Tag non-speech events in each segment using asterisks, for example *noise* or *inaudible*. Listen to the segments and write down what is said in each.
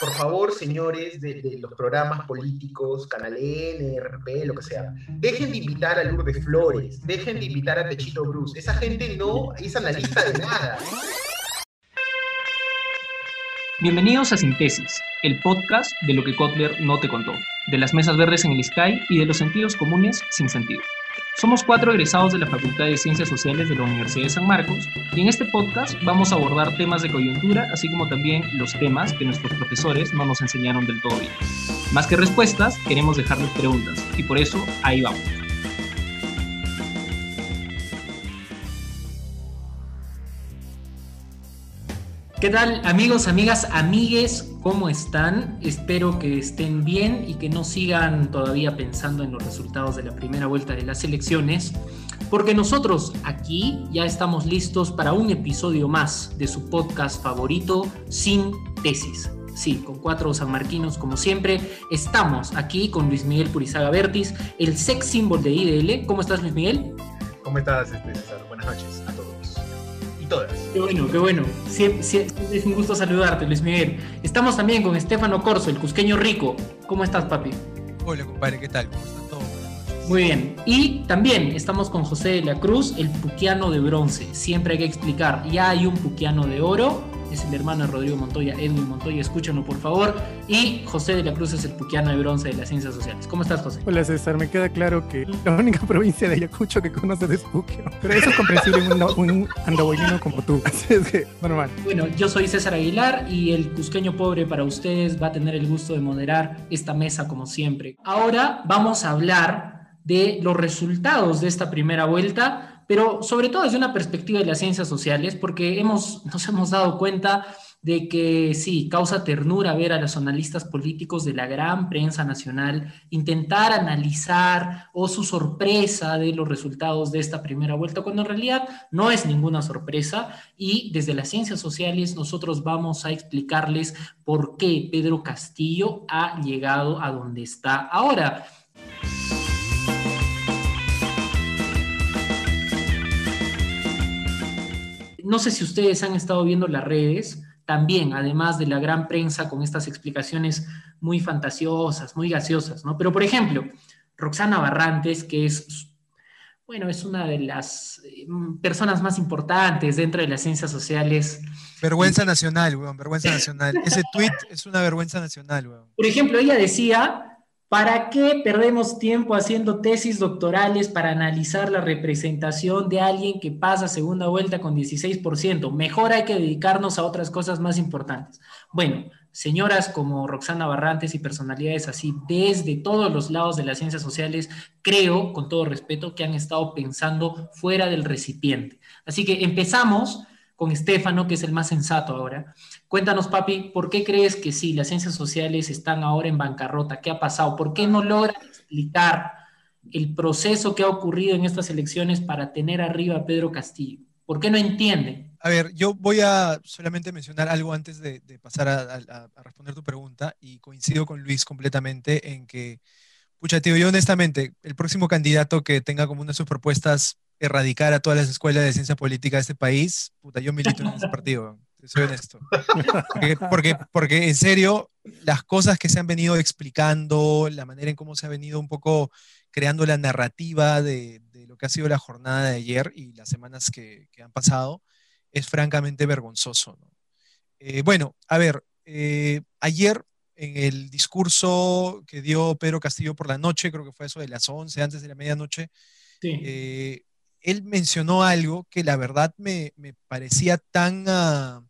por favor, señores de, los programas políticos, Canal N, RP, lo que sea, dejen de invitar a Lourdes Flores, dejen de invitar a Techito Bruce. Esa gente no es analista de nada. Bienvenidos a Sintesis, el podcast de lo que Kotler no te contó, de las mesas verdes en el Sky y de los sentidos comunes sin sentido. Somos cuatro egresados de la Facultad de Ciencias Sociales de la Universidad de San Marcos y en este podcast vamos a abordar temas de coyuntura, así como también los temas que nuestros profesores no nos enseñaron del todo bien. Más que respuestas, queremos dejarles preguntas y por eso ahí vamos. ¿Qué tal amigos, amigas, amigues? ¿Cómo están? Espero que estén bien y que no sigan todavía pensando en los resultados de la primera vuelta de las elecciones, porque nosotros aquí ya estamos listos para un episodio más de su podcast favorito, Sin Tesis. Sí, con cuatro sanmarquinos como siempre. Estamos aquí con Luis Miguel Purizaga Vertis, el sex symbol de IDL. ¿Cómo estás, Luis Miguel? ¿Cómo estás, este, César? Buenas noches a todos todas. Qué bueno, qué bueno. es un gusto saludarte, Luis Miguel. Estamos también con Estefano Corso, el cusqueño rico. ¿Cómo estás, papi? Hola, compadre, ¿qué tal? ¿Cómo están todos? Muy bien. Y también estamos con José de la Cruz, el puquiano de bronce. Siempre hay que explicar, ya hay un puquiano de oro es el hermano de Rodrigo Montoya, Edwin Montoya, escúchanlo por favor. Y José de la Cruz es el puquiano de bronce de las ciencias sociales. ¿Cómo estás, José? Hola, César. Me queda claro que la única provincia de Ayacucho que conoce de Spukio. Pero eso es comprensible en un, un como tú. Así es que, normal. Bueno, yo soy César Aguilar y el cusqueño pobre para ustedes va a tener el gusto de moderar esta mesa como siempre. Ahora vamos a hablar de los resultados de esta primera vuelta pero sobre todo desde una perspectiva de las ciencias sociales, porque hemos, nos hemos dado cuenta de que sí, causa ternura ver a los analistas políticos de la gran prensa nacional intentar analizar o su sorpresa de los resultados de esta primera vuelta, cuando en realidad no es ninguna sorpresa y desde las ciencias sociales nosotros vamos a explicarles por qué Pedro Castillo ha llegado a donde está ahora. No sé si ustedes han estado viendo las redes, también, además de la gran prensa con estas explicaciones muy fantasiosas, muy gaseosas, ¿no? Pero, por ejemplo, Roxana Barrantes, que es, bueno, es una de las eh, personas más importantes dentro de las ciencias sociales. Vergüenza nacional, weón, vergüenza nacional. Ese tweet es una vergüenza nacional, weón. Por ejemplo, ella decía ¿Para qué perdemos tiempo haciendo tesis doctorales para analizar la representación de alguien que pasa segunda vuelta con 16%? Mejor hay que dedicarnos a otras cosas más importantes. Bueno, señoras como Roxana Barrantes y personalidades así, desde todos los lados de las ciencias sociales, creo, con todo respeto, que han estado pensando fuera del recipiente. Así que empezamos con Estefano, que es el más sensato ahora. Cuéntanos, papi, ¿por qué crees que sí, las ciencias sociales están ahora en bancarrota? ¿Qué ha pasado? ¿Por qué no logran explicar el proceso que ha ocurrido en estas elecciones para tener arriba a Pedro Castillo? ¿Por qué no entienden? A ver, yo voy a solamente mencionar algo antes de, pasar a, responder tu pregunta y coincido con Luis completamente en que, pucha, tío, yo honestamente, el próximo candidato que tenga como una de sus propuestas erradicar a todas las escuelas de ciencia política de este país, puta, yo milito en ese *laughs* partido, soy honesto. Porque, porque, en serio, las cosas que se han venido explicando, la manera en cómo se ha venido un poco creando la narrativa de, lo que ha sido la jornada de ayer y las semanas que, han pasado, es francamente vergonzoso. Eh, bueno, a ver, eh, ayer en el discurso que dio Pedro Castillo por la noche, creo que fue eso de las 11, antes de la medianoche, sí. Eh, él mencionó algo que la verdad me, parecía tan ah,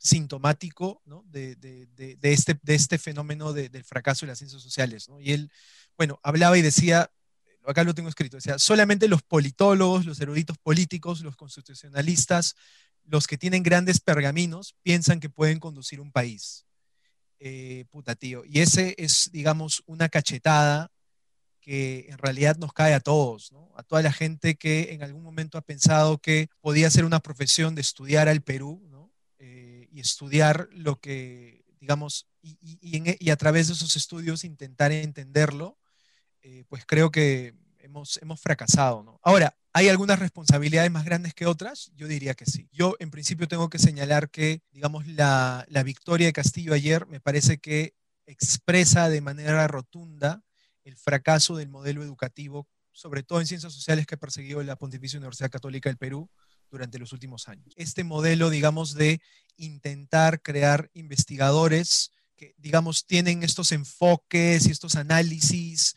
sintomático de, este, de este fenómeno del fracaso de las ciencias sociales. Y él, bueno, hablaba y decía, acá lo tengo escrito, decía, solamente los politólogos, los eruditos políticos, los constitucionalistas, los que tienen grandes pergaminos, piensan que pueden conducir un país. Eh, puta tío. Y ese es, digamos, una cachetada que en realidad nos cae a todos, a toda la gente que en algún momento ha pensado que podía ser una profesión de estudiar al Perú eh, estudiar lo que, digamos, y, a través de esos estudios intentar entenderlo, eh, pues creo que hemos, hemos fracasado. Ahora, ¿Hay algunas responsabilidades más grandes que otras? Yo diría que sí. Yo en principio tengo que señalar que, digamos, la, la victoria de Castillo ayer me parece que expresa de manera rotunda el fracaso del modelo educativo, sobre todo en ciencias sociales que ha perseguido la Pontificia Universidad Católica del Perú durante los últimos años. Este modelo, digamos, de intentar crear investigadores que, digamos, tienen estos enfoques y estos análisis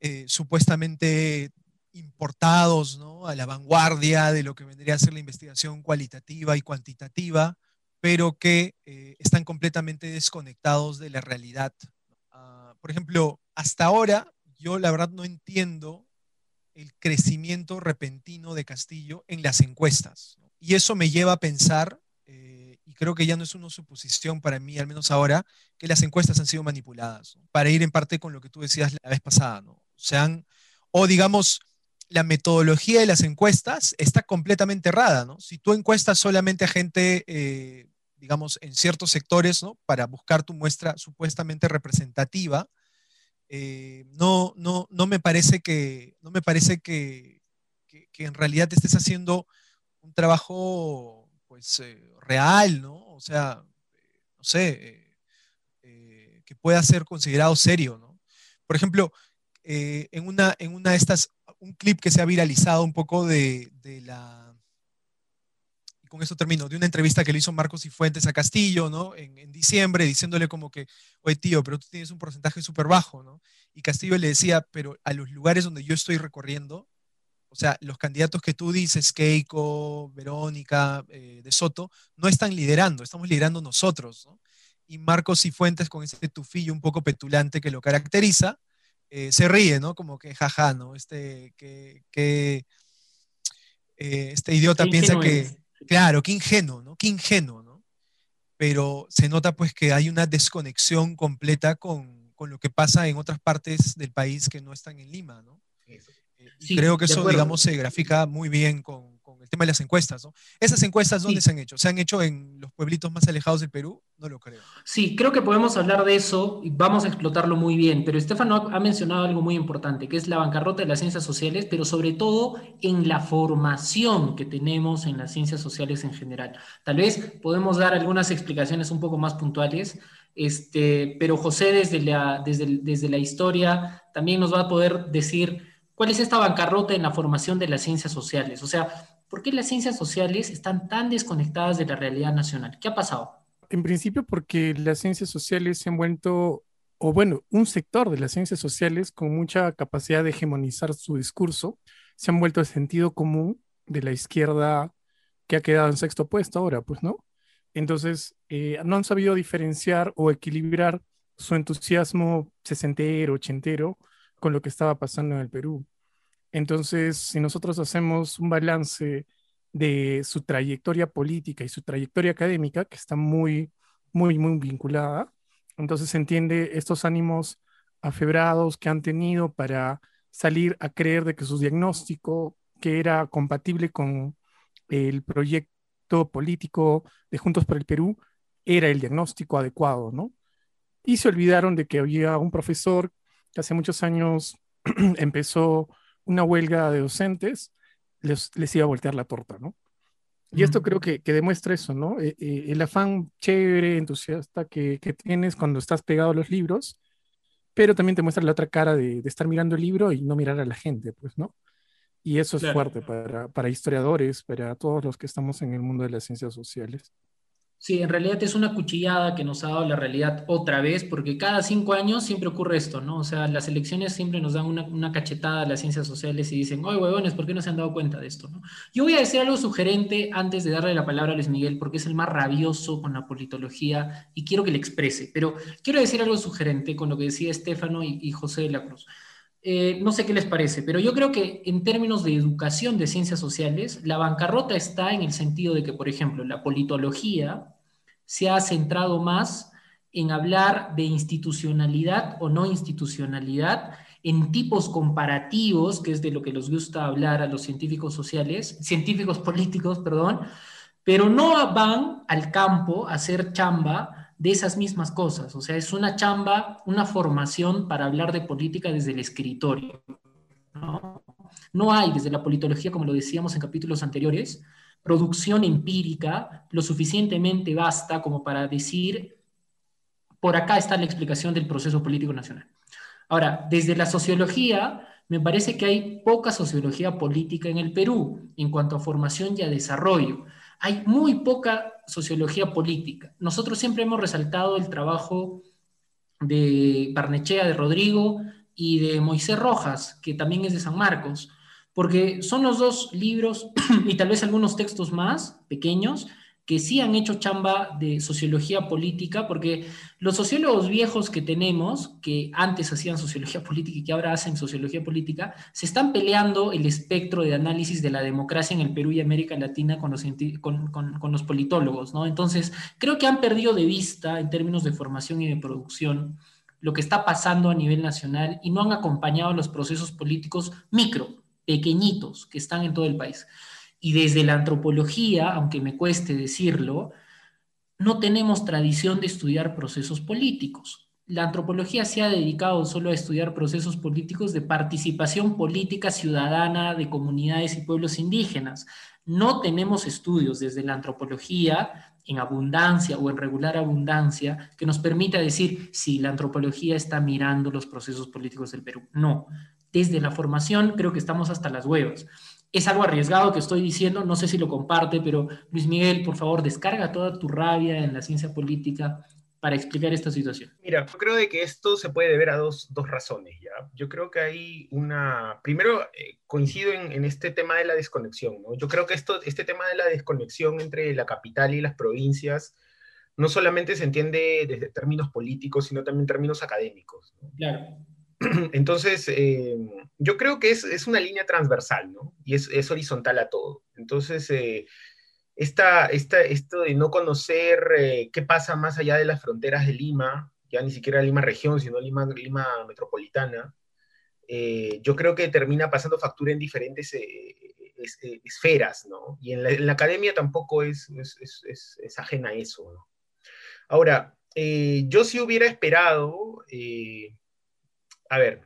eh, supuestamente importados ¿no? a la vanguardia de lo que vendría a ser la investigación cualitativa y cuantitativa, pero que eh, están completamente desconectados de la realidad. Ah, por ejemplo, hasta ahora yo la verdad no entiendo el crecimiento repentino de Castillo en las encuestas. Y eso me lleva a pensar, eh, y creo que ya no es una suposición para mí, al menos ahora, que las encuestas han sido manipuladas, para ir en parte con lo que tú decías la vez pasada, ¿no? O o digamos, la metodología de las encuestas está completamente errada, ¿no? Si tú encuestas solamente a gente, eh, digamos, en ciertos sectores, ¿no? Para buscar tu muestra supuestamente representativa, eh, no, no, no me parece que, no me parece que, que, en realidad estés haciendo un trabajo, pues, eh, real, ¿no? O sea, no sé, que pueda ser considerado serio, ¿no? Por ejemplo, en, una, en una de estas un clip que se ha viralizado un poco de, la, y con eso termino, de una entrevista que le hizo Marcos y Fuentes a Castillo, ¿no? En, diciembre, diciéndole como que, oye tío, pero tú tienes un porcentaje súper bajo, ¿no? Y Castillo le decía, pero a los lugares donde yo estoy recorriendo, o sea, los candidatos que tú dices, Keiko, Verónica, eh, De Soto, no están liderando, estamos liderando nosotros, ¿no? Y Marcos y Fuentes con ese tufillo un poco petulante que lo caracteriza, eh, se ríe, ¿no? Como que jaja, ¿no? Este, que, que eh, este idiota piensa que, claro, qué ingenuo, ¿no? Qué ingenuo, ¿no? Pero se nota pues que hay una desconexión completa con, con lo que pasa en otras partes del país que no están en Lima, ¿no? Eh, creo que eso, digamos, se grafica muy bien con, el tema de las encuestas, ¿no? ¿Esas encuestas dónde se han hecho? ¿Se han hecho en los pueblitos más alejados del Perú? No lo creo. Sí, creo que podemos hablar de eso y vamos a explotarlo muy bien, pero Estefano ha mencionado algo muy importante, que es la bancarrota de las ciencias sociales, pero sobre todo en la formación que tenemos en las ciencias sociales en general. Tal vez podemos dar algunas explicaciones un poco más puntuales, este, pero José desde la, desde, desde la historia también nos va a poder decir cuál es esta bancarrota en la formación de las ciencias sociales. O sea, ¿Por qué las ciencias sociales están tan desconectadas de la realidad nacional? ¿Qué ha pasado? En principio porque las ciencias sociales se han vuelto, o bueno, un sector de las ciencias sociales con mucha capacidad de hegemonizar su discurso, se han vuelto el sentido común de la izquierda que ha quedado en sexto puesto ahora, pues, ¿no? Entonces, eh, no han sabido diferenciar o equilibrar su entusiasmo sesentero, ochentero, con lo que estaba pasando en el Perú. Entonces, si nosotros hacemos un balance de su trayectoria política y su trayectoria académica, que está muy, muy, muy vinculada, entonces se entiende estos ánimos afebrados que han tenido para salir a creer de que su diagnóstico, que era compatible con el proyecto político de Juntos por el Perú, era el diagnóstico adecuado, ¿no? Y se olvidaron de que había un profesor que hace muchos años *clears throat* empezó una huelga de docentes les, iba a voltear la torta, ¿no? Y esto creo que, demuestra eso, ¿no? Eh, eh, el afán chévere, entusiasta que, tienes cuando estás pegado a los libros, pero también te muestra la otra cara de, estar mirando el libro y no mirar a la gente, pues, ¿no? Y eso es fuerte para, para historiadores, para todos los que estamos en el mundo de las ciencias sociales. Sí, en realidad es una cuchillada que nos ha dado la realidad otra vez, porque cada cinco años siempre ocurre esto, ¿no? O sea, las elecciones siempre nos dan una, cachetada a las ciencias sociales y dicen, oye, huevones, ¿por qué no se han dado cuenta de esto, no? Yo voy a decir algo sugerente antes de darle la palabra a Luis Miguel, porque es el más rabioso con la politología y quiero que le exprese, pero quiero decir algo sugerente con lo que decía Estefano y, José de la Cruz. Eh, no sé qué les parece, pero yo creo que en términos de educación de ciencias sociales, la bancarrota está en el sentido de que, por ejemplo, la politología se ha centrado más en hablar de institucionalidad o no institucionalidad, en tipos comparativos, que es de lo que les gusta hablar a los científicos sociales, científicos políticos, perdón, pero no van al campo a hacer chamba de esas mismas cosas. O sea, es una chamba, una formación para hablar de política desde el escritorio. No hay desde la politología, como lo decíamos en capítulos anteriores, producción empírica lo suficientemente basta como para decir, por acá está la explicación del proceso político nacional. Ahora, desde la sociología, me parece que hay poca sociología política en el Perú en cuanto a formación y a desarrollo. Hay muy poca sociología política. Nosotros siempre hemos resaltado el trabajo de Barnechea, de Rodrigo y de Moisés Rojas, que también es de San Marcos, porque son los dos libros *clears throat* y tal vez algunos textos más pequeños que sí han hecho chamba de sociología política, porque los sociólogos viejos que tenemos, que antes hacían sociología *laughs* política y que ahora hacen sociología política, se están peleando el espectro de análisis de la democracia en el Perú y América Latina con los, con, con los politólogos, ¿no? Entonces, creo que han perdido de vista en términos de formación y de producción lo que está pasando a nivel nacional y no han acompañado los procesos políticos micro, pequeñitos, que están en todo el país. Y desde la antropología, aunque me cueste decirlo, no tenemos tradición de estudiar procesos políticos. La antropología se ha dedicado solo a estudiar procesos políticos de participación política ciudadana de comunidades y pueblos indígenas. No tenemos estudios desde la antropología en abundancia o en regular abundancia que nos permita decir si la antropología está mirando los procesos políticos del Perú. No, desde la formación creo que estamos hasta las huevas. Es algo arriesgado que estoy diciendo, no sé si lo comparte, pero Luis Miguel, por favor, descarga toda tu rabia en la ciencia política para explicar esta situación. Mira, yo creo de que esto se puede ver a dos, dos razones, ¿ya? Yo creo que hay una... Primero, eh, coincido en, en, este tema de la desconexión, ¿no? Yo creo que esto, este tema de la desconexión entre la capital y las provincias no solamente se entiende desde términos políticos, sino también términos académicos. ¿no? Claro. *clears throat* Entonces, eh, yo creo que es, es, una línea transversal, ¿no? Y es, es horizontal a todo. Entonces, eh, esta, esta, esto de no conocer eh, qué pasa más allá de las fronteras de Lima, ya ni siquiera Lima región, sino Lima, Lima metropolitana, eh, yo creo que termina pasando factura en diferentes eh, es, esferas, ¿no? Y en la, en la academia tampoco es, es, ajena a eso, ¿no? Ahora, yo sí hubiera esperado a ver,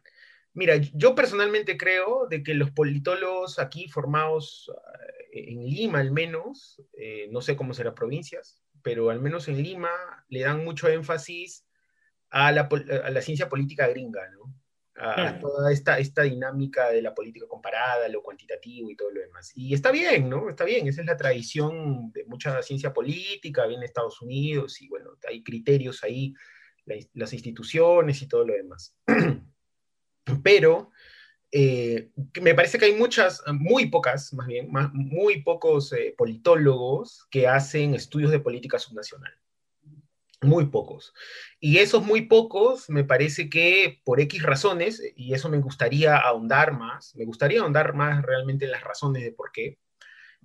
mira, yo personalmente creo de que los politólogos aquí formados eh, en Lima al menos, eh, no sé cómo será provincias, pero al menos en Lima le dan mucho énfasis a la, a la ciencia política gringa, ¿no? A, a, toda esta, esta dinámica de la política comparada, lo cuantitativo y todo lo demás. Y está bien, ¿no? Está bien, esa es la tradición de mucha ciencia política, viene de Estados Unidos y bueno, hay criterios ahí, la, las instituciones y todo lo demás. *clears throat* pero eh, me parece que hay muchas, muy pocas, más bien, más, muy pocos eh, politólogos que hacen estudios de política subnacional. Muy pocos. Y esos muy pocos, me parece que por X razones, y eso me gustaría ahondar más, me gustaría ahondar más realmente en las razones de por qué,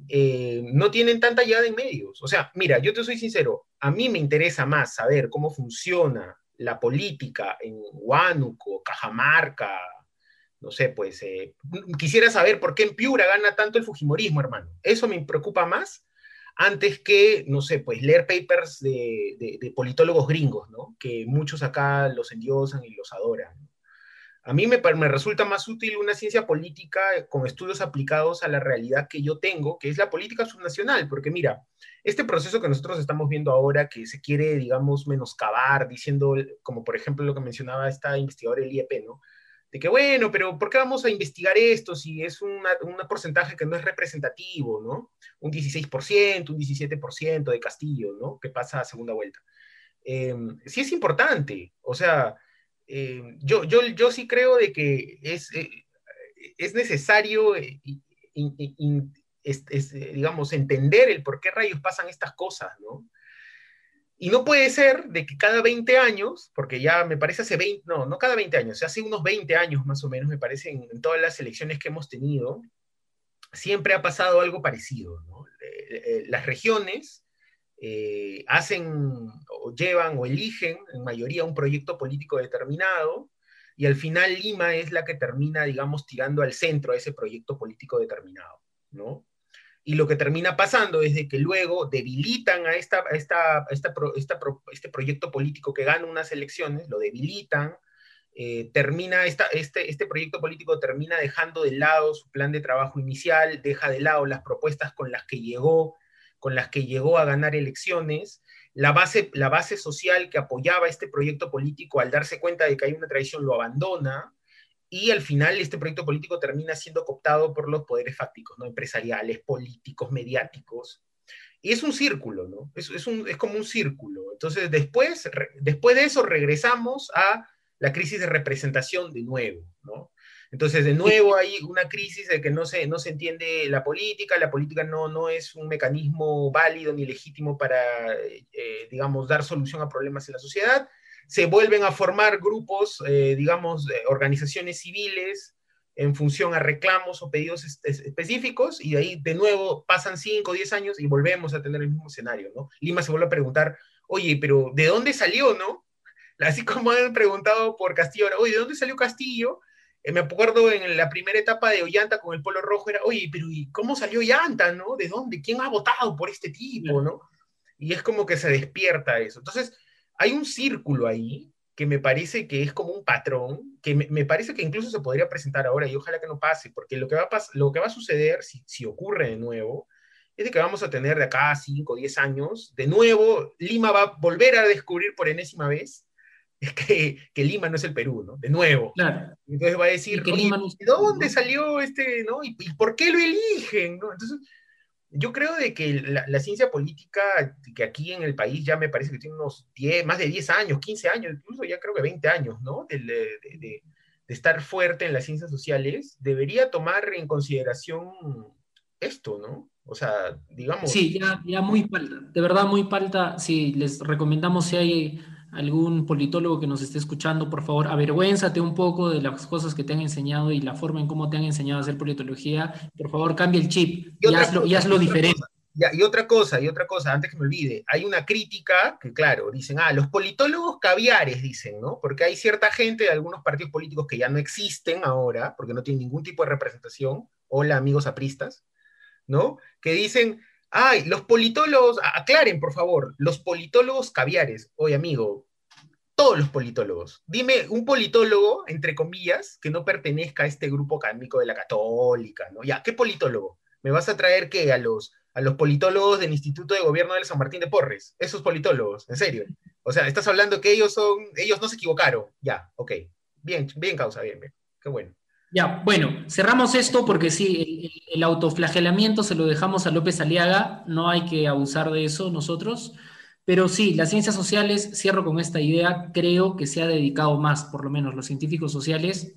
eh, no tienen tanta llegada en medios. O sea, mira, yo te soy sincero, a mí me interesa más saber cómo funciona la política en Huánuco, Cajamarca, no sé, pues eh, quisiera saber por qué en Piura gana tanto el Fujimorismo, hermano. Eso me preocupa más antes que, no sé, pues leer papers de, de, politólogos gringos, ¿no? Que muchos acá los endiosan y los adoran. A mí me, me, resulta más útil una ciencia política con estudios aplicados a la realidad que yo tengo, que es la política subnacional, porque mira, este proceso que nosotros estamos viendo ahora, que se quiere, digamos, menoscabar, diciendo, como por ejemplo lo que mencionaba esta investigadora del IEP, ¿no? De que, bueno, pero ¿por qué vamos a investigar esto si es un porcentaje que no es representativo, ¿no? Un 16%, un 17% de Castillo, ¿no? Que pasa a segunda vuelta. Eh, sí es importante, o sea, eh, yo, yo, yo sí creo de que es, eh, es necesario, eh, digamos, entender el por qué rayos pasan estas cosas, ¿no? Y no puede ser de que cada 20 años, porque ya me parece hace 20, no, no cada 20 años, hace unos 20 años más o menos, me parece, en, en todas las elecciones que hemos tenido, siempre ha pasado algo parecido, ¿no? Las regiones eh, hacen o llevan o eligen en mayoría un proyecto político determinado y al final Lima es la que termina, digamos, tirando al centro a ese proyecto político determinado, ¿no? Y lo que termina pasando es de que luego debilitan a, esta, esta, esta, esta, este proyecto político que gana unas elecciones, lo debilitan, eh, termina, esta, este, este proyecto político termina dejando de lado su plan de trabajo inicial, deja de lado las propuestas con las que llegó, con las que llegó a ganar elecciones, la base, la base social que apoyaba este proyecto político al darse cuenta de que hay una traición lo abandona, y al final este proyecto político termina siendo cooptado por los poderes fácticos, ¿no? empresariales, políticos, mediáticos. Y es un círculo, ¿no? Es, un, es como un círculo. Entonces, después, después de eso regresamos a la crisis de representación de nuevo, ¿no? Entonces, de nuevo hay una crisis de que no se, no se entiende la política, la política no, no es un mecanismo válido ni legítimo para, eh, digamos, dar solución a problemas en la sociedad. Se vuelven a formar grupos, eh, digamos, organizaciones civiles en función a reclamos o pedidos específicos y de ahí de nuevo pasan 5 o 10 años y volvemos a tener el mismo escenario, ¿no? Lima se vuelve a preguntar, oye, pero ¿de dónde salió, no? *laughs* Así como han preguntado por Castillo, oye, ¿de dónde salió Castillo? Eh, me acuerdo en la primera etapa de Ollanta con el Polo Rojo, era, oye, pero ¿y cómo salió Ollanta, no? ¿De dónde? ¿Quién ha votado por este tipo, no? Y es como que se despierta eso. Entonces, hay un círculo ahí que me parece que es como un patrón, que me, parece que incluso se podría presentar ahora y ojalá que no pase, porque lo que va a, lo que va a suceder, si, si ocurre de nuevo, es de que vamos a tener de acá a 5 o 10 años, de nuevo, Lima va a volver a descubrir por enésima vez que, que, Lima no es el Perú, ¿no? De nuevo. Claro. Entonces va a decir, ¿de dónde salió este, no? ¿Y, por qué lo eligen, no? Entonces, yo creo de que la, la, ciencia política, que aquí en el país ya me parece que tiene unos 10, más de 10 años, 15 años, incluso ya creo que 20 años, ¿no? De, de, de, de estar fuerte en las ciencias sociales, debería tomar en consideración esto, ¿no? O sea, digamos... Sí, ya, ya muy falta, de verdad muy falta, sí, les recomendamos si hay algún politólogo que nos esté escuchando, por favor, avergüénzate un poco de las cosas que te han enseñado y la forma en cómo te han enseñado a hacer politología. Por favor, cambia el chip y, y hazlo, y hazlo diferente. Y otra cosa, y otra cosa, antes que me olvide, hay una crítica que, claro, dicen, ah, los politólogos caviares, dicen, ¿no? Porque hay cierta gente de algunos partidos políticos que ya no existen ahora, porque no tienen ningún tipo de representación, hola amigos apristas, ¿no? Que dicen, Ay, los politólogos, aclaren por favor, los politólogos caviares. Oye, amigo, todos los politólogos. Dime un politólogo, entre comillas, que no pertenezca a este grupo académico de la católica, ¿no? Ya, ¿qué politólogo? ¿Me vas a traer qué? A los, a los politólogos del Instituto de Gobierno de San Martín de Porres. Esos politólogos, en serio. O sea, estás hablando que ellos son, ellos no se equivocaron. Ya, ok. Bien, bien causa, bien, bien. Qué bueno. Ya, bueno, cerramos esto porque sí, el, autoflagelamiento se lo dejamos a López Aliaga, no hay que abusar de eso nosotros, pero sí, las ciencias sociales, cierro con esta idea, creo que se ha dedicado más, por lo menos los científicos sociales,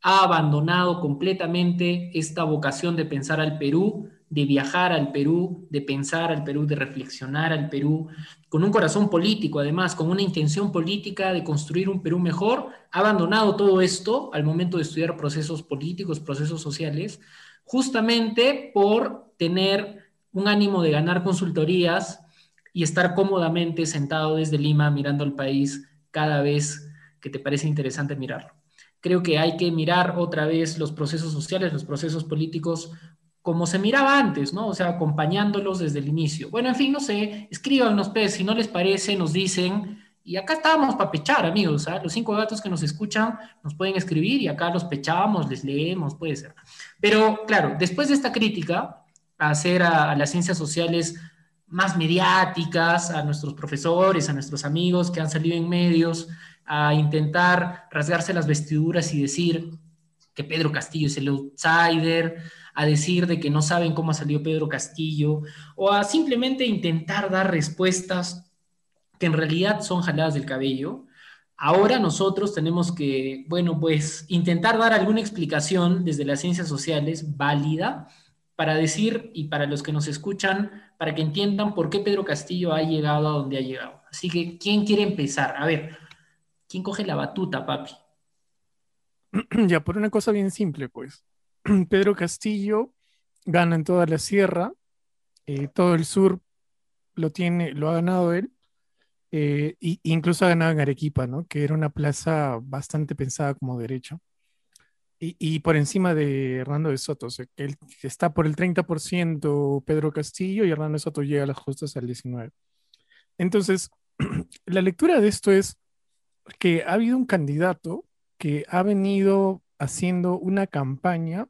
ha abandonado completamente esta vocación de pensar al Perú de viajar al Perú, de pensar al Perú, de reflexionar al Perú, con un corazón político, además, con una intención política de construir un Perú mejor, ha abandonado todo esto al momento de estudiar procesos políticos, procesos sociales, justamente por tener un ánimo de ganar consultorías y estar cómodamente sentado desde Lima mirando al país cada vez que te parece interesante mirarlo. Creo que hay que mirar otra vez los procesos sociales, los procesos políticos como se miraba antes, ¿no? O sea, acompañándolos desde el inicio. Bueno, en fin, no sé, escríbanos, pues, si no les parece, nos dicen. Y acá estábamos para pechar, amigos. ¿ah? Los cinco gatos que nos escuchan nos pueden escribir y acá los pechamos, les leemos, puede ser. Pero, claro, después de esta crítica a hacer a las ciencias sociales más mediáticas, a nuestros profesores, a nuestros amigos que han salido en medios, a intentar rasgarse las vestiduras y decir que Pedro Castillo es el outsider, a decir de que no saben cómo ha salido Pedro Castillo, o a simplemente intentar dar respuestas que en realidad son jaladas del cabello. Ahora nosotros tenemos que, bueno, pues intentar dar alguna explicación desde las ciencias sociales válida para decir y para los que nos escuchan, para que entiendan por qué Pedro Castillo ha llegado a donde ha llegado. Así que, ¿quién quiere empezar? A ver, ¿quién coge la batuta, papi? *clears throat* Ya, por una cosa bien simple, pues. *clears throat* Pedro Castillo gana en toda la sierra, eh, todo el sur lo tiene, lo ha ganado él, e incluso ha ganado en Arequipa, ¿no? Que era una plaza bastante pensada como derecho. Y, por encima de Hernando de Soto, que él está por el 30% Pedro Castillo y Hernando de Soto llega a las justas al 19%. Entonces, *clears throat* la lectura de esto es que ha habido un candidato que ha venido haciendo una campaña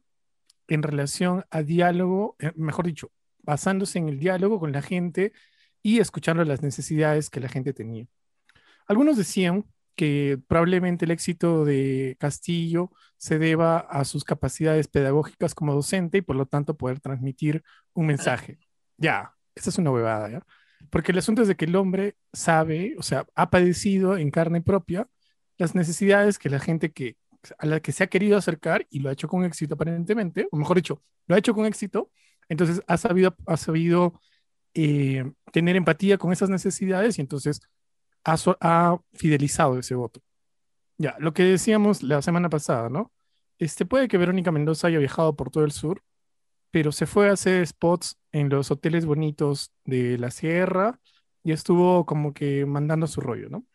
en relación a diálogo, eh, mejor dicho, basándose en el diálogo con la gente y escuchando las necesidades que la gente tenía. Algunos decían que probablemente el éxito de Castillo se deba a sus capacidades pedagógicas como docente y por lo tanto poder transmitir un mensaje. Ya, esa es una huevada, ¿ya? Porque el asunto es de que el hombre sabe, o sea, ha padecido en carne propia las necesidades que la gente que, a la que se ha querido acercar y lo ha hecho con éxito aparentemente, o mejor dicho, lo ha hecho con éxito, entonces ha sabido, ha sabido eh, tener empatía con esas necesidades y entonces ha, fidelizado ese voto. Ya, lo que decíamos la semana pasada, ¿no? Este, puede que Verónica Mendoza haya viajado por todo el sur, pero se fue a hacer spots en los hoteles bonitos de la sierra y estuvo como que mandando su rollo, ¿no?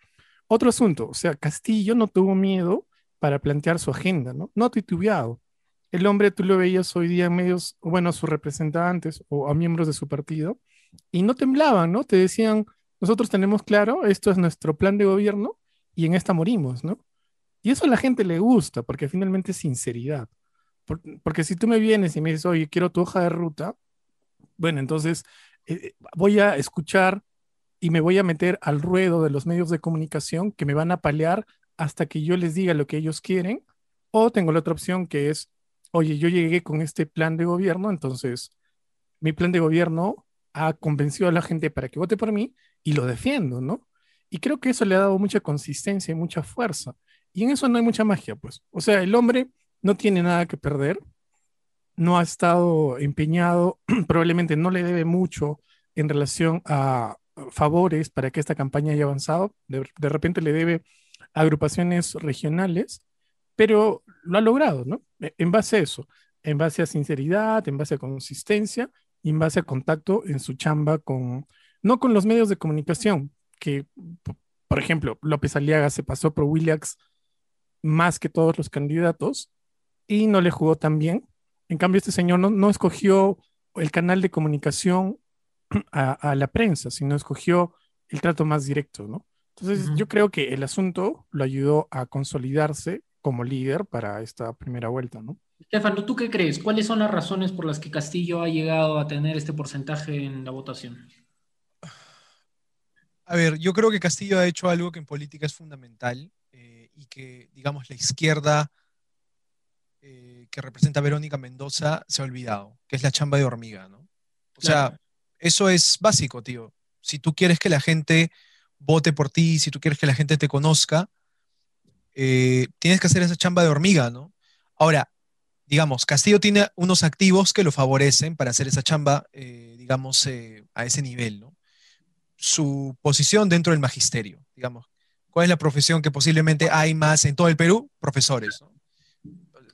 Otro asunto, o sea, Castillo no tuvo miedo para plantear su agenda, ¿no? No titubeado. El hombre, tú lo veías hoy día en medios, bueno, a sus representantes o a miembros de su partido, y no temblaban, ¿no? Te decían, nosotros tenemos claro, esto es nuestro plan de gobierno y en esta morimos, ¿no? Y eso a la gente le gusta, porque finalmente es sinceridad. porque si tú me vienes y me dices, oye, quiero tu hoja de ruta, bueno, entonces eh, eh, voy a escuchar y me voy a meter al ruedo de los medios de comunicación que me van a palear hasta que yo les diga lo que ellos quieren. O tengo la otra opción que es, oye, yo llegué con este plan de gobierno, entonces mi plan de gobierno ha convencido a la gente para que vote por mí y lo defiendo, ¿no? Y creo que eso le ha dado mucha consistencia y mucha fuerza. Y en eso no hay mucha magia, pues. O sea, el hombre no tiene nada que perder, no ha estado empeñado, *clears throat* probablemente no le debe mucho en relación a favores para que esta campaña haya avanzado. De, de repente le debe agrupaciones regionales, pero lo ha logrado, ¿no? E, en base a eso, en base a sinceridad, en base a consistencia y en base a contacto en su chamba con, no con los medios de comunicación, que, por ejemplo, López Aliaga se pasó por Williams más que todos los candidatos y no le jugó tan bien. En cambio, este señor no, escogió el canal de comunicación *clears throat* a, la prensa, sino escogió el trato más directo, ¿no? Entonces, yo creo que el asunto lo ayudó a consolidarse como líder para esta primera vuelta, ¿no? Estefano, ¿tú qué crees? ¿Cuáles son las razones por las que Castillo ha llegado a tener este porcentaje en la votación? A ver, yo creo que Castillo ha hecho algo que en política es fundamental eh, y que, digamos, la izquierda eh, que representa a Verónica Mendoza se ha olvidado, que es la chamba de hormiga, ¿no? O sea, eso es básico, tío. Si tú quieres que la gente vote por ti, si tú quieres que la gente te conozca, eh, tienes que hacer esa chamba de hormiga, ¿no? Ahora, digamos, Castillo tiene unos activos que lo favorecen para hacer esa chamba, digamos, a ese nivel, ¿no? Su posición dentro del magisterio, digamos. ¿Cuál es la profesión que posiblemente hay más en todo el Perú? Profesores.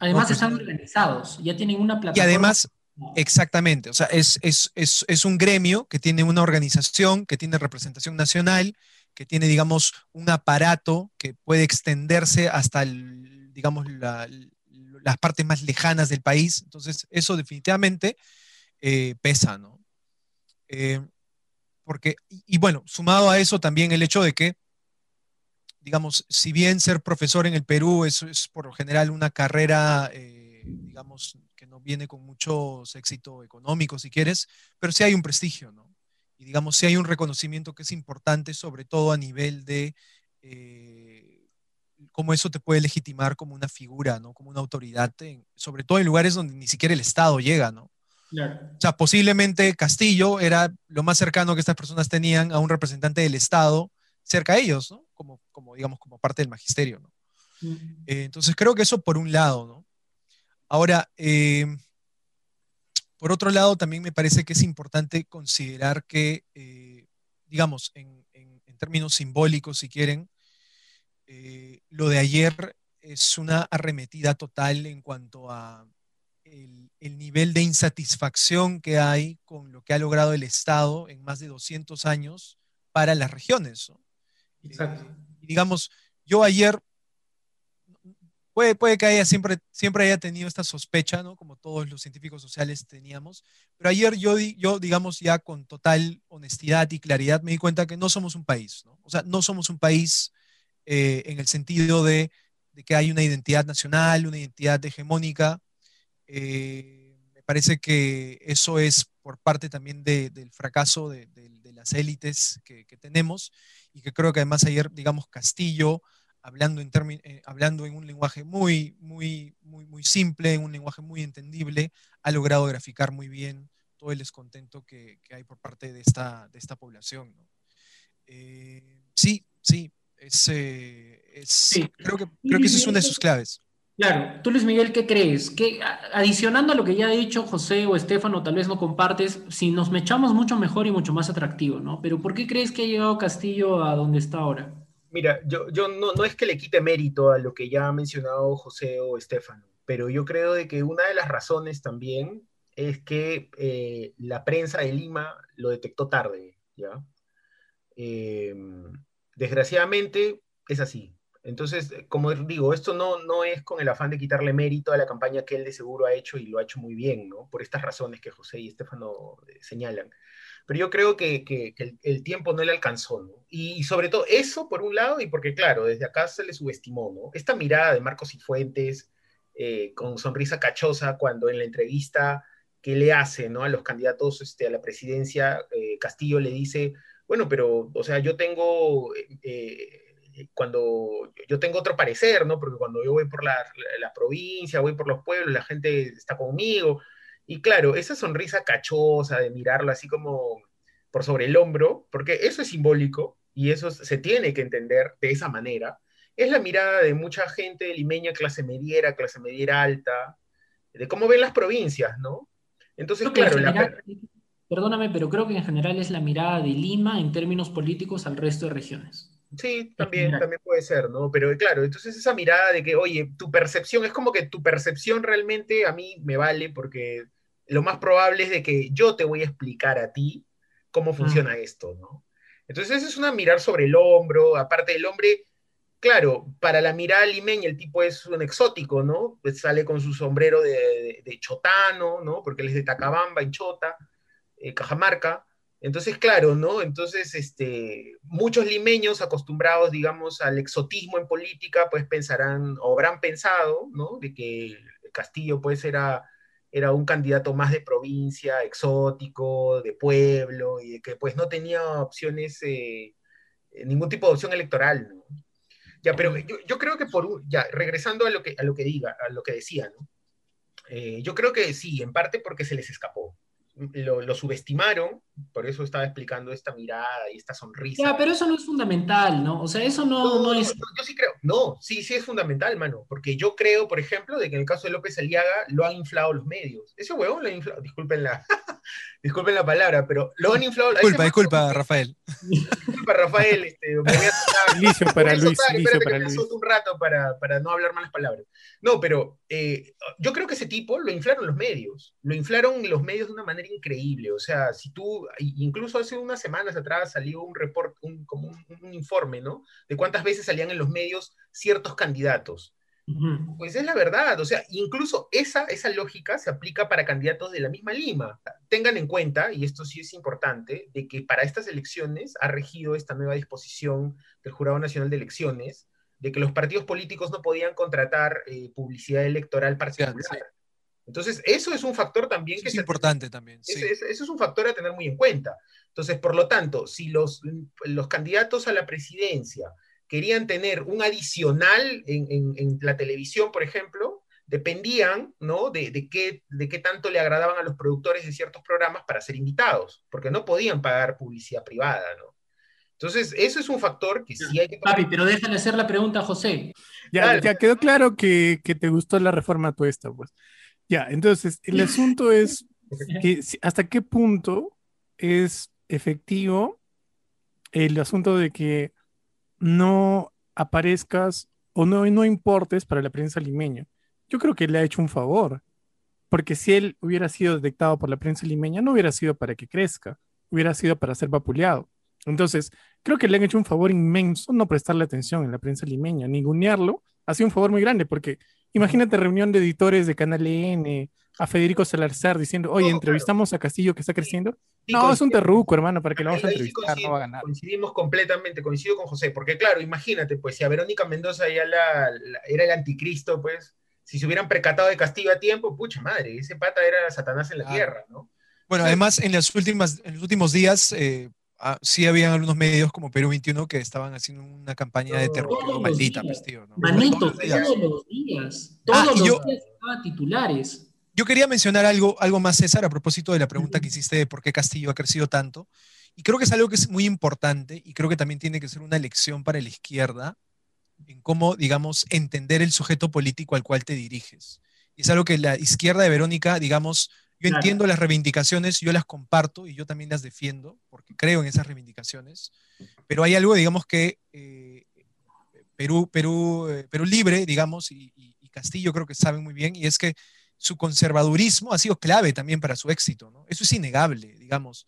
Además están organizados, ya tienen una plataforma. Y además, exactamente, o sea, es, es, un gremio que tiene una organización, que tiene representación nacional, que tiene, digamos, un aparato que puede extenderse hasta, digamos, las partes más lejanas del país. Entonces, eso definitivamente eh, pesa, ¿no? Eh, porque, y, bueno, sumado a eso también el hecho de que, digamos, si bien ser profesor en el Perú es, por lo general una carrera, eh, digamos, que no viene con mucho éxito económico, si quieres, pero sí hay un prestigio, ¿no? Y digamos, sí hay un reconocimiento que es importante, sobre todo a nivel de eh, cómo eso te puede legitimar como una figura, ¿no? Como una autoridad, sobre todo en lugares donde ni siquiera el Estado llega, ¿no? O sea, posiblemente Castillo era lo más cercano que estas personas tenían a un representante del Estado cerca de ellos, ¿no? Como, como digamos, como parte del magisterio, ¿no? Eh, entonces creo que eso por un lado, ¿no? Ahora, eh, por otro lado, también me parece que es importante considerar que, eh, digamos, en, en, términos simbólicos, si quieren, lo de ayer es una arremetida total en cuanto a el, nivel de insatisfacción que hay con lo que ha logrado el Estado en más de 200 años para las regiones. Exacto. Eh, y digamos, yo ayer, puede, puede que haya siempre, siempre haya tenido esta sospecha, ¿no? como todos los científicos sociales teníamos, pero ayer yo, yo, digamos, ya con total honestidad y claridad me di cuenta que no somos un país, ¿no? o sea, no somos un país eh, en el sentido de de que hay una identidad nacional, una identidad hegemónica. Eh, me parece que eso es por parte también del fracaso de, las élites que, tenemos y que creo que además ayer, digamos, Castillo, hablando en, eh, hablando en un lenguaje muy, muy, muy, muy simple, en un lenguaje muy entendible, ha logrado graficar muy bien todo el descontento que, hay por parte de esta, de esta población. Eh, sí, sí, es, Creo, que, creo que esa es una de sus claves. Claro, tú Luis Miguel, ¿qué crees? Que adicionando a lo que ya ha dicho José o Estefano, tal vez no compartes, si nos mechamos mucho mejor y mucho más atractivo, ¿no? Pero ¿por qué crees que ha llegado Castillo a donde está ahora? Mira, yo, yo no, no es que le quite mérito a lo que ya ha mencionado José o Estefano, pero yo creo de que una de las razones también es que eh, la prensa de Lima lo detectó tarde, ¿ya? Eh, desgraciadamente es así. Entonces, como digo, esto no, no es con el afán de quitarle mérito a la campaña que él de seguro ha hecho y lo ha hecho muy bien, ¿no? Por estas razones que José y Estefano eh, señalan. Pero yo creo que, que, el, tiempo no le alcanzó, ¿no? Y, sobre todo eso, por un lado, y porque, claro, desde acá se le subestimó, ¿no? Esta mirada de Marcos y Fuentes, eh, con sonrisa cachosa, cuando en la entrevista que le hace, ¿no? A los candidatos este, a la presidencia, eh, Castillo le dice, bueno, pero, o sea, yo tengo cuando yo tengo otro parecer, ¿no? Porque cuando yo voy por la, provincia, voy por los pueblos, la gente está conmigo. Y claro, esa sonrisa cachosa de mirarlo así como por sobre el hombro, porque eso es simbólico y eso se tiene que entender de esa manera, es la mirada de mucha gente limeña, clase mediera, clase mediera alta, de cómo ven las provincias, ¿no? Entonces, claro, Perdóname, pero creo que en general es la mirada de Lima en términos políticos al resto de regiones. Sí, también, también puede ser, ¿no? Pero claro, entonces esa mirada de que, oye, tu percepción, es como que tu percepción realmente a mí me vale porque lo más probable es de que yo te voy a explicar a ti cómo mm. funciona esto, ¿no? Entonces es una mirar sobre el hombro, aparte del hombre, claro, para la mirada limeña el tipo es un exótico, ¿no? Pues sale con su sombrero de, chotano, ¿no? Porque él es de Tacabamba, en Chota, eh, Cajamarca, entonces, claro, ¿no? Entonces, este, muchos limeños acostumbrados, digamos, al exotismo en política, pues pensarán, o habrán pensado, ¿no? De que Castillo, pues, era, era un candidato más de provincia, exótico, de pueblo, y de que, pues, no tenía opciones, eh, ningún tipo de opción electoral, ¿no? Ya, pero yo, creo que por, ya, regresando a lo que, a lo que diga, a lo que decía, ¿no? Eh, yo creo que sí, en parte porque se les escapó lo, subestimaron, por eso estaba explicando esta mirada y esta sonrisa. Ya, pero eso no es fundamental, ¿no? O sea, eso no, no, es... yo sí creo, no, sí, sí es fundamental, mano, porque yo creo, por ejemplo, de que en el caso de López Aliaga lo han inflado los medios. Ese huevón lo han inflado, disculpen la, *laughs* disculpen la palabra, pero lo han inflado... Disculpa, disculpa, Rafael. Disculpa, Rafael, este, me voy a para Luis, para Luis. un rato para, para, no hablar malas palabras. No, pero eh, yo creo que ese tipo lo inflaron los medios, lo inflaron los medios de una manera increíble. O sea, si tú, incluso hace unas semanas atrás salió un report, un, como un, informe, ¿no? De cuántas veces salían en los medios ciertos candidatos. Pues es la verdad, o sea, incluso esa, esa lógica se aplica para candidatos de la misma Lima. Tengan en cuenta, y esto sí es importante, de que para estas elecciones ha regido esta nueva disposición del Jurado Nacional de Elecciones, de que los partidos políticos no podían contratar eh, publicidad electoral particular. Entonces, eso es un factor también que es importante también. eso es un factor a tener muy en cuenta. Entonces, por lo tanto, si los, los candidatos a la presidencia querían tener un adicional en, la televisión, por ejemplo, dependían ¿no? de, de, qué, de qué tanto le agradaban a los productores de ciertos programas para ser invitados, porque no podían pagar publicidad privada, ¿no? Entonces, eso es un factor que sí hay que... Papi, pero déjale hacer la pregunta a José. Ya, ya quedó claro que, que, te gustó la reforma tuesta, pues. Ya, entonces, el asunto es *laughs* que hasta qué punto es efectivo el asunto de que no aparezcas o no, no importes para la prensa limeña. Yo creo que le ha hecho un favor, porque si él hubiera sido detectado por la prensa limeña, no hubiera sido para que crezca, hubiera sido para ser vapuleado. Entonces, creo que le han hecho un favor inmenso no prestarle atención en la prensa limeña, ningunearlo, ha sido un favor muy grande, porque Imagínate reunión de editores de Canal N, a Federico Salazar diciendo, oye, No, entrevistamos a Castillo que está creciendo. Sí, no, es un terruco, hermano, para que lo vamos a entrevistar, no va a ganar. Coincidimos completamente, coincido con José, porque claro, imagínate, pues si a Verónica Mendoza ya la, la- era el anticristo, pues, si se hubieran percatado de Castillo a tiempo, pucha madre, ese pata era Satanás en la tierra, ¿no? Bueno, Sí. además en las últimas, en los últimos días eh, ah, sí habían algunos medios como Perú 21 que estaban haciendo una campaña de terror Todos los maldita, días. pues, tío, ¿no? Manito, Todos los días. todos los días. Ah, Todos los yo- días estaban titulares. Yo quería mencionar algo, algo más, César, a propósito de la pregunta que hiciste de por qué Castillo ha crecido tanto. Y creo que es algo que es muy importante y creo que también tiene que ser una lección para la izquierda en cómo, digamos, entender el sujeto político al cual te diriges. Y es algo que la izquierda de Verónica, digamos, yo Claro. entiendo las reivindicaciones, yo las comparto y yo también las defiendo porque creo en esas reivindicaciones, pero hay algo, digamos, que eh, Perú, Perú, eh, Perú Libre, digamos, y, y- y Castillo creo que saben muy bien, y es que su conservadurismo ha sido clave también para su éxito, ¿no? Eso es innegable, digamos.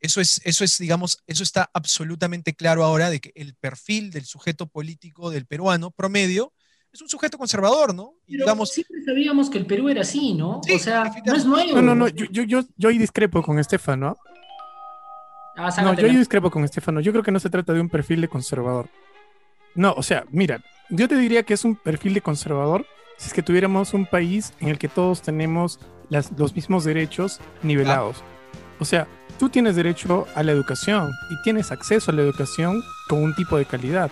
Eso es, eso es, digamos, eso está absolutamente claro ahora de que el perfil del sujeto político del peruano promedio es un sujeto conservador, ¿no? Y Pero digamos, siempre sabíamos que el Perú era así, ¿no? Sí, o sea, no es nuevo. No, no, no, yo, yo, yo, yo ahí discrepo con Estefano. Ah, No, yo ahí discrepo con Estefano. Yo creo que no se trata de un perfil de conservador. No, o sea, mira, yo te diría que es un perfil de conservador si es que tuviéramos un país en el que todos tenemos las- los mismos derechos nivelados. O sea, tú tienes derecho a la educación y tienes acceso a la educación con un tipo de calidad.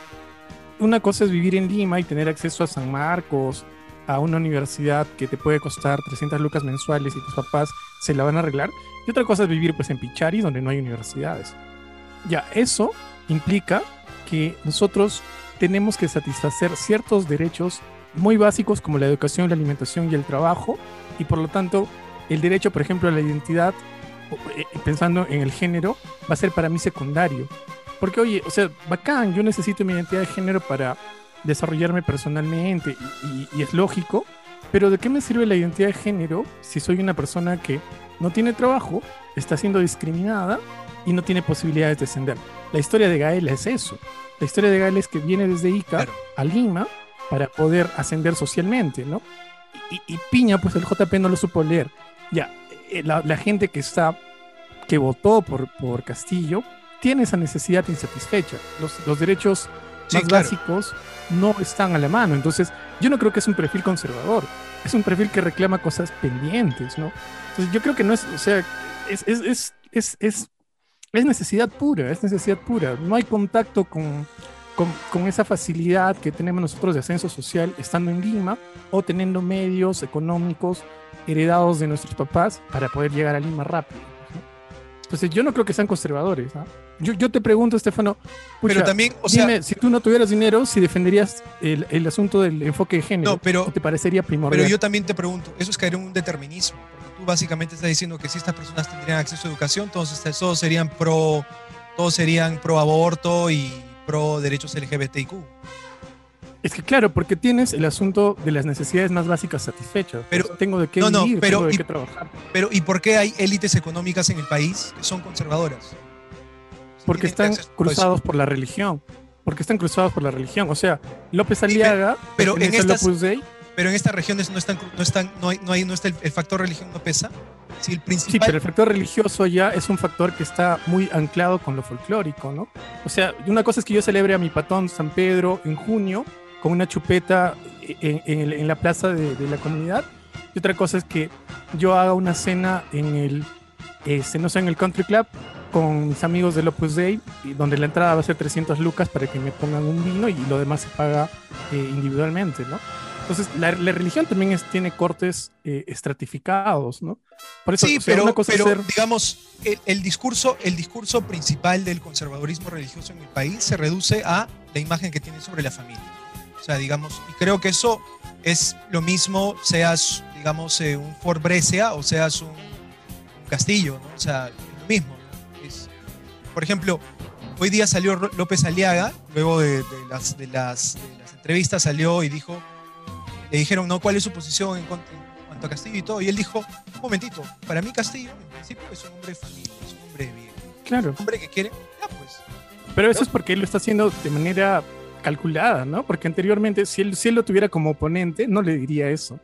Una cosa es vivir en Lima y tener acceso a San Marcos, a una universidad que te puede costar 300 lucas mensuales y tus papás se la van a arreglar. Y otra cosa es vivir pues en Pichari, donde no hay universidades. Ya, eso implica que nosotros tenemos que satisfacer ciertos derechos muy básicos como la educación, la alimentación y el trabajo, y por lo tanto el derecho, por ejemplo, a la identidad, o, eh, pensando en el género, va a ser para mí secundario. Porque, oye, o sea, bacán, yo necesito mi identidad de género para desarrollarme personalmente, y, y- y es lógico, pero ¿de qué me sirve la identidad de género si soy una persona que no tiene trabajo, está siendo discriminada y no tiene posibilidades de ascender? La historia de Gael es eso. La historia de Gael es que viene desde Ica Claro. a Lima para poder ascender socialmente, ¿no? Y, y Piña, pues el JP no lo supo leer. Ya, eh, la, la gente que está, que votó por, por Castillo, tiene esa necesidad insatisfecha. Los, los derechos Sí, más claro. básicos no están a la mano. Entonces, yo no creo que es un perfil conservador. Es un perfil que reclama cosas pendientes, ¿no? Entonces, yo creo que no es, o sea, es, es, es, es, es, es necesidad pura, es necesidad pura. No hay contacto con, con, con esa facilidad que tenemos nosotros de ascenso social estando en Lima o teniendo medios económicos heredados de nuestros papás para poder llegar a Lima rápido. ¿no? Entonces, yo no creo que sean conservadores. ¿ah? Yo, yo te pregunto, Estefano, pucha, pero también, o sea, dime, si tú no tuvieras dinero, si defenderías el, el asunto del enfoque de género, No, pero- ¿o te parecería primordial? Pero yo también te pregunto, eso es caer en un determinismo, porque tú básicamente estás diciendo que si estas personas tendrían acceso a educación, entonces todos serían pro, todos serían pro aborto y pro derechos LGBTIQ. Es que claro, porque tienes el asunto de las necesidades más básicas satisfechas. Pero- Pues, tengo de qué no, no, vivir, pero tengo de y- qué trabajar. Pero ¿y por qué hay élites económicas en el país que son conservadoras? Si Porque están eso. cruzados por la religión. Porque están cruzados por la religión. O sea, López Aliaga, pero en estas- Opus Dei. Pero en estas regiones no están, no están, no hay, no hay, no está el, el factor religión no pesa. Si el Sí, pero el factor religioso ya es un factor que está muy anclado con lo folclórico, ¿no? O sea, una cosa es que yo celebre a mi patón San Pedro en junio con una chupeta en, en la plaza de, de la comunidad, y otra cosa es que yo haga una cena en el, este, no sé, en el country club con mis amigos del Opus Dei, donde la entrada va a ser 300 lucas para que me pongan un vino y lo demás se paga eh, individualmente, ¿no? Entonces, la, la religión también es- tiene cortes eh, estratificados, ¿no? Por eso, sí, o sea, pero, una cosa pero ser- digamos, el, el discurso, el discurso principal del conservadurismo religioso en el país se reduce a la imagen que tiene sobre la familia. O sea, digamos, y creo que eso es lo mismo, seas, digamos, eh, un Fort Brescia o seas un, un Castillo, ¿no? O sea, es lo mismo. ¿no? Es- por ejemplo, hoy día salió López Aliaga, luego de, de las, de, las, de las entrevistas salió y dijo, le dijeron, ¿no? ¿Cuál es su posición en, cuanto- en cuanto a Castillo y todo? Y él dijo, un momentito, para mí Castillo, en principio, es un hombre de familia, es un hombre de bien. Claro, Un hombre que quiere, ya pues. pero eso es porque él lo está haciendo de manera calculada, ¿no? Porque anteriormente, si él, si él lo tuviera como oponente, no le diría eso.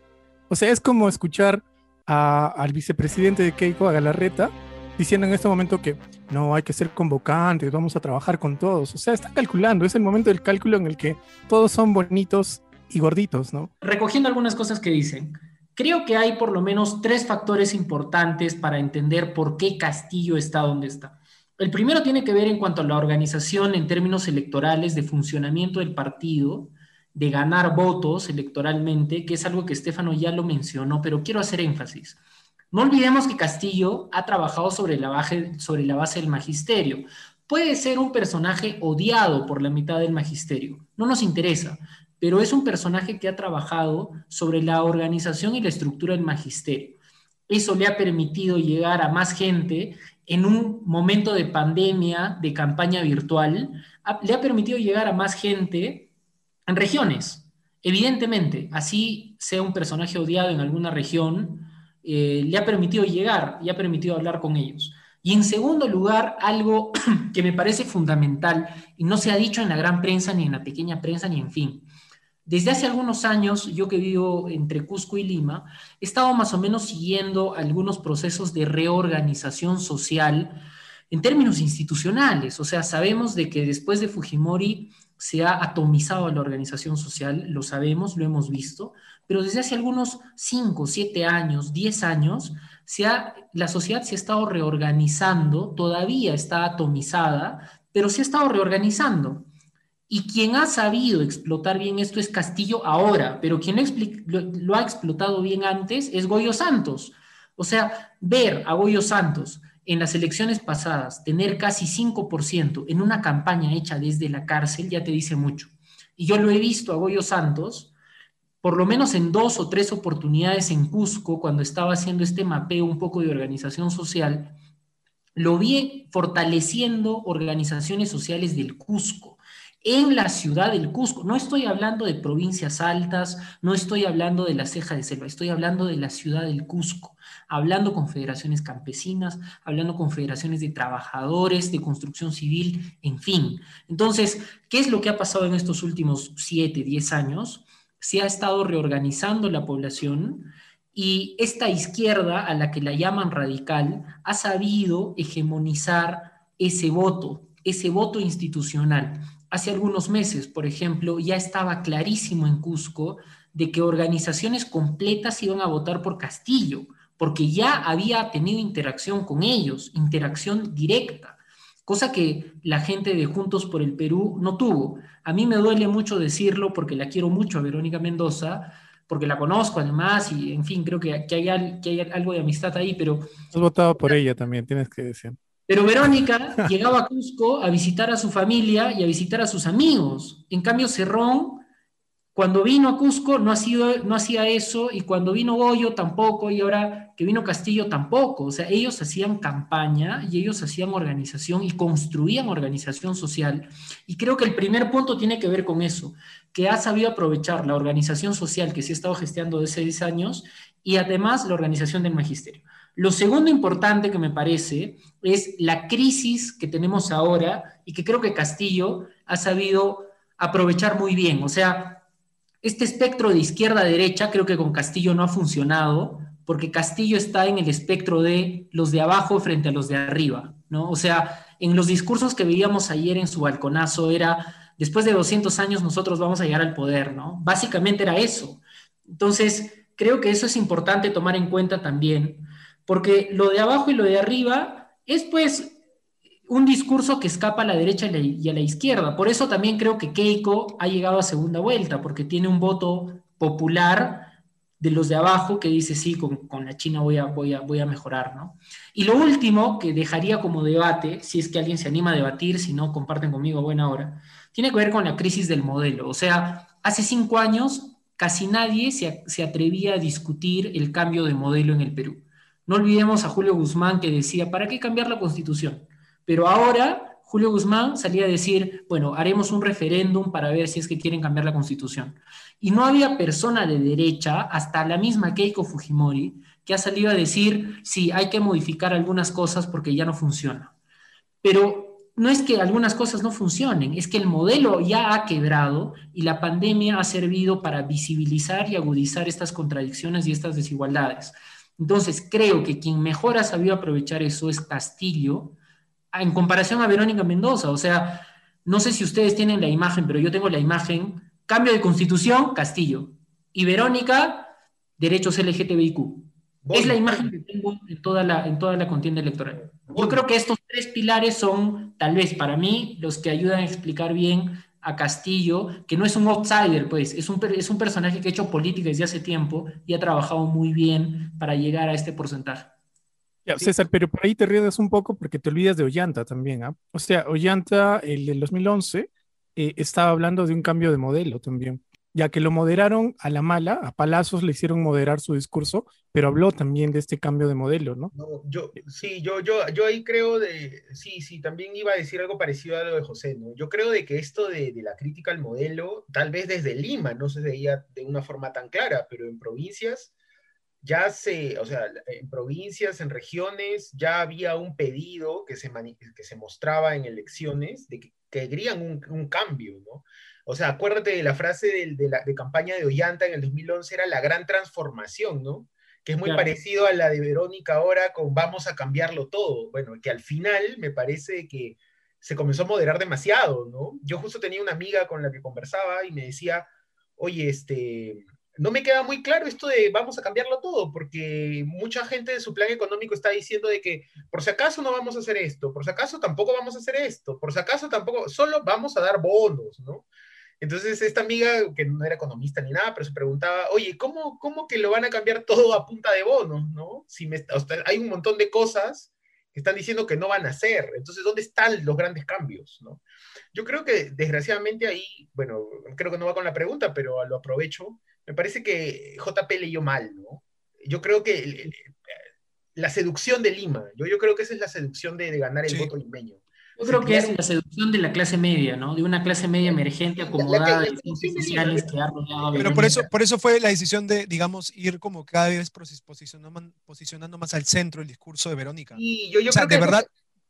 O sea, es como escuchar al vicepresidente de Keiko, a Galarreta, diciendo en este momento que no hay que ser convocantes, vamos a trabajar con todos. O sea, está calculando, es el momento del cálculo en el que todos son bonitos y gorditos, ¿no? Recogiendo algunas cosas que dicen, creo que hay por lo menos tres factores importantes para entender por qué Castillo está donde está. El primero tiene que ver en cuanto a la organización en términos electorales de funcionamiento del partido, de ganar votos electoralmente, que es algo que Estefano ya lo mencionó, pero quiero hacer énfasis. No olvidemos que Castillo ha trabajado sobre la, base, sobre la base del magisterio. Puede ser un personaje odiado por la mitad del magisterio, no nos interesa, pero es un personaje que ha trabajado sobre la organización y la estructura del magisterio. Eso le ha permitido llegar a más gente en un momento de pandemia, de campaña virtual, le ha permitido llegar a más gente en regiones. Evidentemente, así sea un personaje odiado en alguna región, eh, le ha permitido llegar y ha permitido hablar con ellos. Y en segundo lugar, algo *clears throat* que me parece fundamental y no se ha dicho en la gran prensa, ni en la pequeña prensa, ni en fin. Desde hace algunos años, yo que vivo entre Cusco y Lima, he estado más o menos siguiendo algunos procesos de reorganización social en términos institucionales. O sea, sabemos de que después de Fujimori se ha atomizado la organización social, lo sabemos, lo hemos visto, pero desde hace algunos 5, 7 años, 10 años, se la sociedad se ha estado reorganizando, todavía está atomizada, pero se ha estado reorganizando. Y quien ha sabido explotar bien esto es Castillo ahora, pero quien lo, ha explotado bien antes es Goyo Santos. O sea, ver a Goyo Santos en las elecciones pasadas tener casi 5% en una campaña hecha desde la cárcel ya te dice mucho. Y yo lo he visto a Goyo Santos por lo menos en dos o tres oportunidades en Cusco, cuando estaba haciendo este mapeo un poco de organización social, lo vi fortaleciendo organizaciones sociales del Cusco, en la ciudad del Cusco. No estoy hablando de provincias altas, no estoy hablando de la ceja de selva, estoy hablando de la ciudad del Cusco, hablando con federaciones campesinas, hablando con federaciones de trabajadores, de construcción civil, en fin. Entonces, ¿qué es lo que ha pasado en estos últimos siete, diez años? se ha estado reorganizando la población y esta izquierda, a la que la llaman radical, ha sabido hegemonizar ese voto, ese voto institucional. Hace algunos meses, por ejemplo, ya estaba clarísimo en Cusco de que organizaciones completas iban a votar por Castillo, porque ya había tenido interacción con ellos, interacción directa, cosa que la gente de Juntos por el Perú no tuvo. A mí me duele mucho decirlo porque la quiero mucho a Verónica Mendoza, porque la conozco además y en fin, creo que, que, hay, que hay algo de amistad ahí, pero... Has votado por ella también, tienes que decir. Pero Verónica *laughs* llegaba a Cusco a visitar a su familia y a visitar a sus amigos. En cambio, Cerrón cuando vino a Cusco no, ha sido, no hacía eso y cuando vino Goyo tampoco y ahora que vino Castillo tampoco. O sea, ellos hacían campaña y ellos hacían organización y construían organización social. Y creo que el primer punto tiene que ver con eso, que ha sabido aprovechar la organización social que se ha estado gestando desde seis años y además la organización del magisterio. Lo segundo importante que me parece es la crisis que tenemos ahora y que creo que Castillo ha sabido aprovechar muy bien. O sea, este espectro de izquierda a derecha creo que con Castillo no ha funcionado, porque Castillo está en el espectro de los de abajo frente a los de arriba, ¿no? O sea, en los discursos que veíamos ayer en su balconazo era, después de 200 años nosotros vamos a llegar al poder, ¿no? Básicamente era eso. Entonces, creo que eso es importante tomar en cuenta también, porque lo de abajo y lo de arriba es pues un discurso que escapa a la derecha y a la izquierda. Por eso también creo que Keiko ha llegado a segunda vuelta, porque tiene un voto popular de los de abajo que dice, sí, con, la China voy a, mejorar, ¿no? Y lo último que dejaría como debate, si es que alguien se anima a debatir, si no, comparten conmigo buena hora, tiene que ver con la crisis del modelo. O sea, hace cinco años casi nadie se atrevía a discutir el cambio de modelo en el Perú. No olvidemos a Julio Guzmán que decía, ¿para qué cambiar la constitución? Pero ahora Julio Guzmán salía a decir, bueno, haremos un referéndum para ver si es que quieren cambiar la constitución. Y no había persona de derecha, hasta la misma Keiko Fujimori, que ha salido a decir, sí, hay que modificar algunas cosas porque ya no funciona. Pero no es que algunas cosas no funcionen, es que el modelo ya ha quebrado y la pandemia ha servido para visibilizar y agudizar estas contradicciones y estas desigualdades. Entonces, creo que quien mejor ha sabido aprovechar eso es Castillo, en comparación a Verónica Mendoza. O sea, no sé si ustedes tienen la imagen, pero yo tengo la imagen. Cambio de constitución, Castillo. Y Verónica, derechos LGTBIQ. Es la imagen que tengo en toda la, en toda la contienda electoral. Yo creo que estos tres pilares son, tal vez para mí, los que ayudan a explicar bien a Castillo, que no es un outsider, pues, es un, es un personaje que ha hecho política desde hace tiempo y ha trabajado muy bien para llegar a este porcentaje. César, pero por ahí te ríes un poco porque te olvidas de Ollanta también, ¿ah? O sea, Ollanta, el del 2011, eh, estaba hablando de un cambio de modelo también ya que lo moderaron a la mala, a palazos le hicieron moderar su discurso, pero habló también de este cambio de modelo, ¿no? yo, sí, yo, yo, yo ahí creo de, sí, sí, también iba a decir algo parecido a lo de José, ¿no? Yo creo de que esto de, de la crítica al modelo, tal vez desde Lima no se veía de una forma tan clara, pero en provincias ya se, o sea, en provincias, en regiones, ya había un pedido que se, que se mostraba en elecciones de que querían un, un cambio, ¿no? O sea, acuérdate de la frase de, la de campaña de Ollanta en el 2011, era la gran transformación, ¿no? Que es muy parecido a la de Verónica ahora con vamos a cambiarlo todo. Bueno, que al final me parece que se comenzó a moderar demasiado, ¿no? Yo justo tenía una amiga con la que conversaba y me decía, oye, este, no me queda muy claro esto de vamos a cambiarlo todo, porque mucha gente de su plan económico está diciendo de que por si acaso no vamos a hacer esto, por si acaso tampoco vamos a hacer esto, por si acaso tampoco, solo vamos a dar bonos, ¿no? Entonces, esta amiga, que no era economista ni nada, pero se preguntaba, oye, ¿cómo, cómo que lo van a cambiar todo a punta de bonos, no? Si me, hay un montón de cosas que están diciendo que no van a hacer. Entonces, ¿dónde están los grandes cambios, no? Yo creo que, desgraciadamente, ahí, bueno, creo que no va con la pregunta, pero lo aprovecho. Me parece que JP leyó mal, ¿no? Yo creo que la seducción de Lima, yo, yo creo que esa es la seducción de, ganar el voto limeño. Yo creo que es la seducción de la clase media, ¿no? De una clase media emergente, acomodada, de sociales que ha rodeado Pero por eso, por eso fue la decisión de, digamos, ir como cada vez posicionando, posicionando más al centro el discurso de Verónica. Y yo, yo o sea, de verdad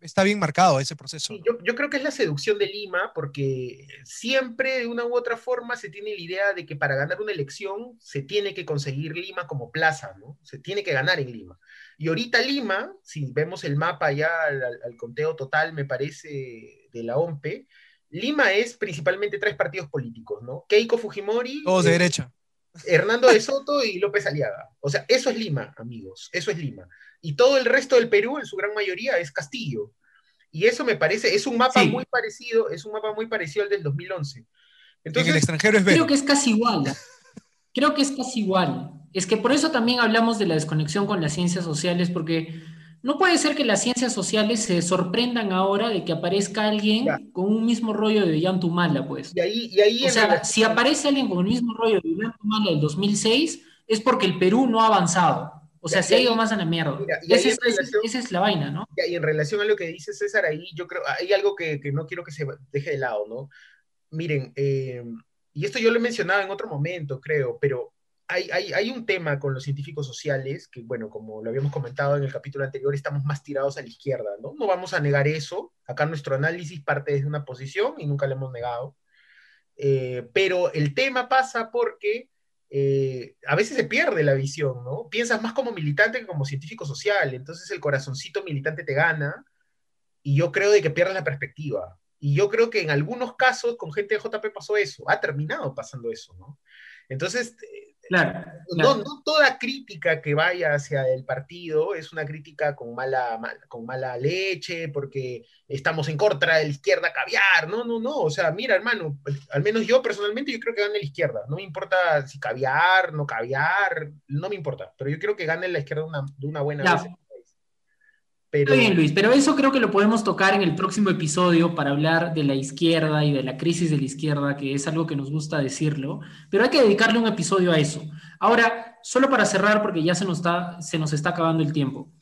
está bien marcado ese proceso. yo, yo, creo que es la seducción de Lima, porque siempre de una u otra forma se tiene la idea de que para ganar una elección se tiene que conseguir Lima como plaza, ¿no? Se tiene que ganar en Lima. Y ahorita Lima, si vemos el mapa ya al, conteo total, me parece, de la OMPE, Lima es principalmente tres partidos políticos, ¿no? Keiko Fujimori. Todos de eh, derecha. Hernando de Soto y López Aliaga. O sea, eso es Lima, amigos, eso es Lima. Y todo el resto del Perú, en su gran mayoría, es Castillo. Y eso me parece, es un mapa muy parecido, es un mapa muy parecido al del 2011. Entonces, en el extranjero es Creo que es casi igual. Creo que es casi igual. Es que por eso también hablamos de la desconexión con las ciencias sociales, porque no puede ser que las ciencias sociales se sorprendan ahora de que aparezca alguien con un mismo rollo de Yantumala, pues. Y ahí, y ahí o sea, si aparece alguien con el mismo rollo de Yantumala del 2006, es porque el Perú no ha avanzado. O sea, se ha ido más a la mierda. esa, es, la vaina, ¿no? Y en relación a lo que dice César ahí, yo creo, hay algo que, que no quiero que se deje de lado, ¿no? Miren, eh, y esto yo lo he mencionado en otro momento, creo, pero hay, un tema con los científicos sociales, que bueno, como lo habíamos comentado en el capítulo anterior, estamos más tirados a la izquierda, ¿no? No vamos a negar eso. Acá nuestro análisis parte desde una posición y nunca lo hemos negado. Eh, pero el tema pasa porque eh, a veces se pierde la visión, ¿no? Piensas más como militante que como científico social, entonces el corazoncito militante te gana y yo creo de que pierdes la perspectiva. Y yo creo que en algunos casos con gente de JP pasó eso, ha terminado pasando eso, ¿no? Entonces, Claro, No, toda crítica que vaya hacia el partido es una crítica con mala, con mala leche, porque estamos en contra de la izquierda caviar. No, no, no. O sea, mira, hermano, al menos yo personalmente yo creo que gane la izquierda. No me importa si caviar, no caviar, no me importa. Pero yo creo que gane la izquierda de una buena vez. Pero... bien, Luis, pero eso creo que lo podemos tocar en el próximo episodio para hablar de la izquierda y de la crisis de la izquierda, que es algo que nos gusta decirlo, pero hay que dedicarle un episodio a eso. Ahora, solo para cerrar, porque ya se nos está, se nos está acabando el tiempo.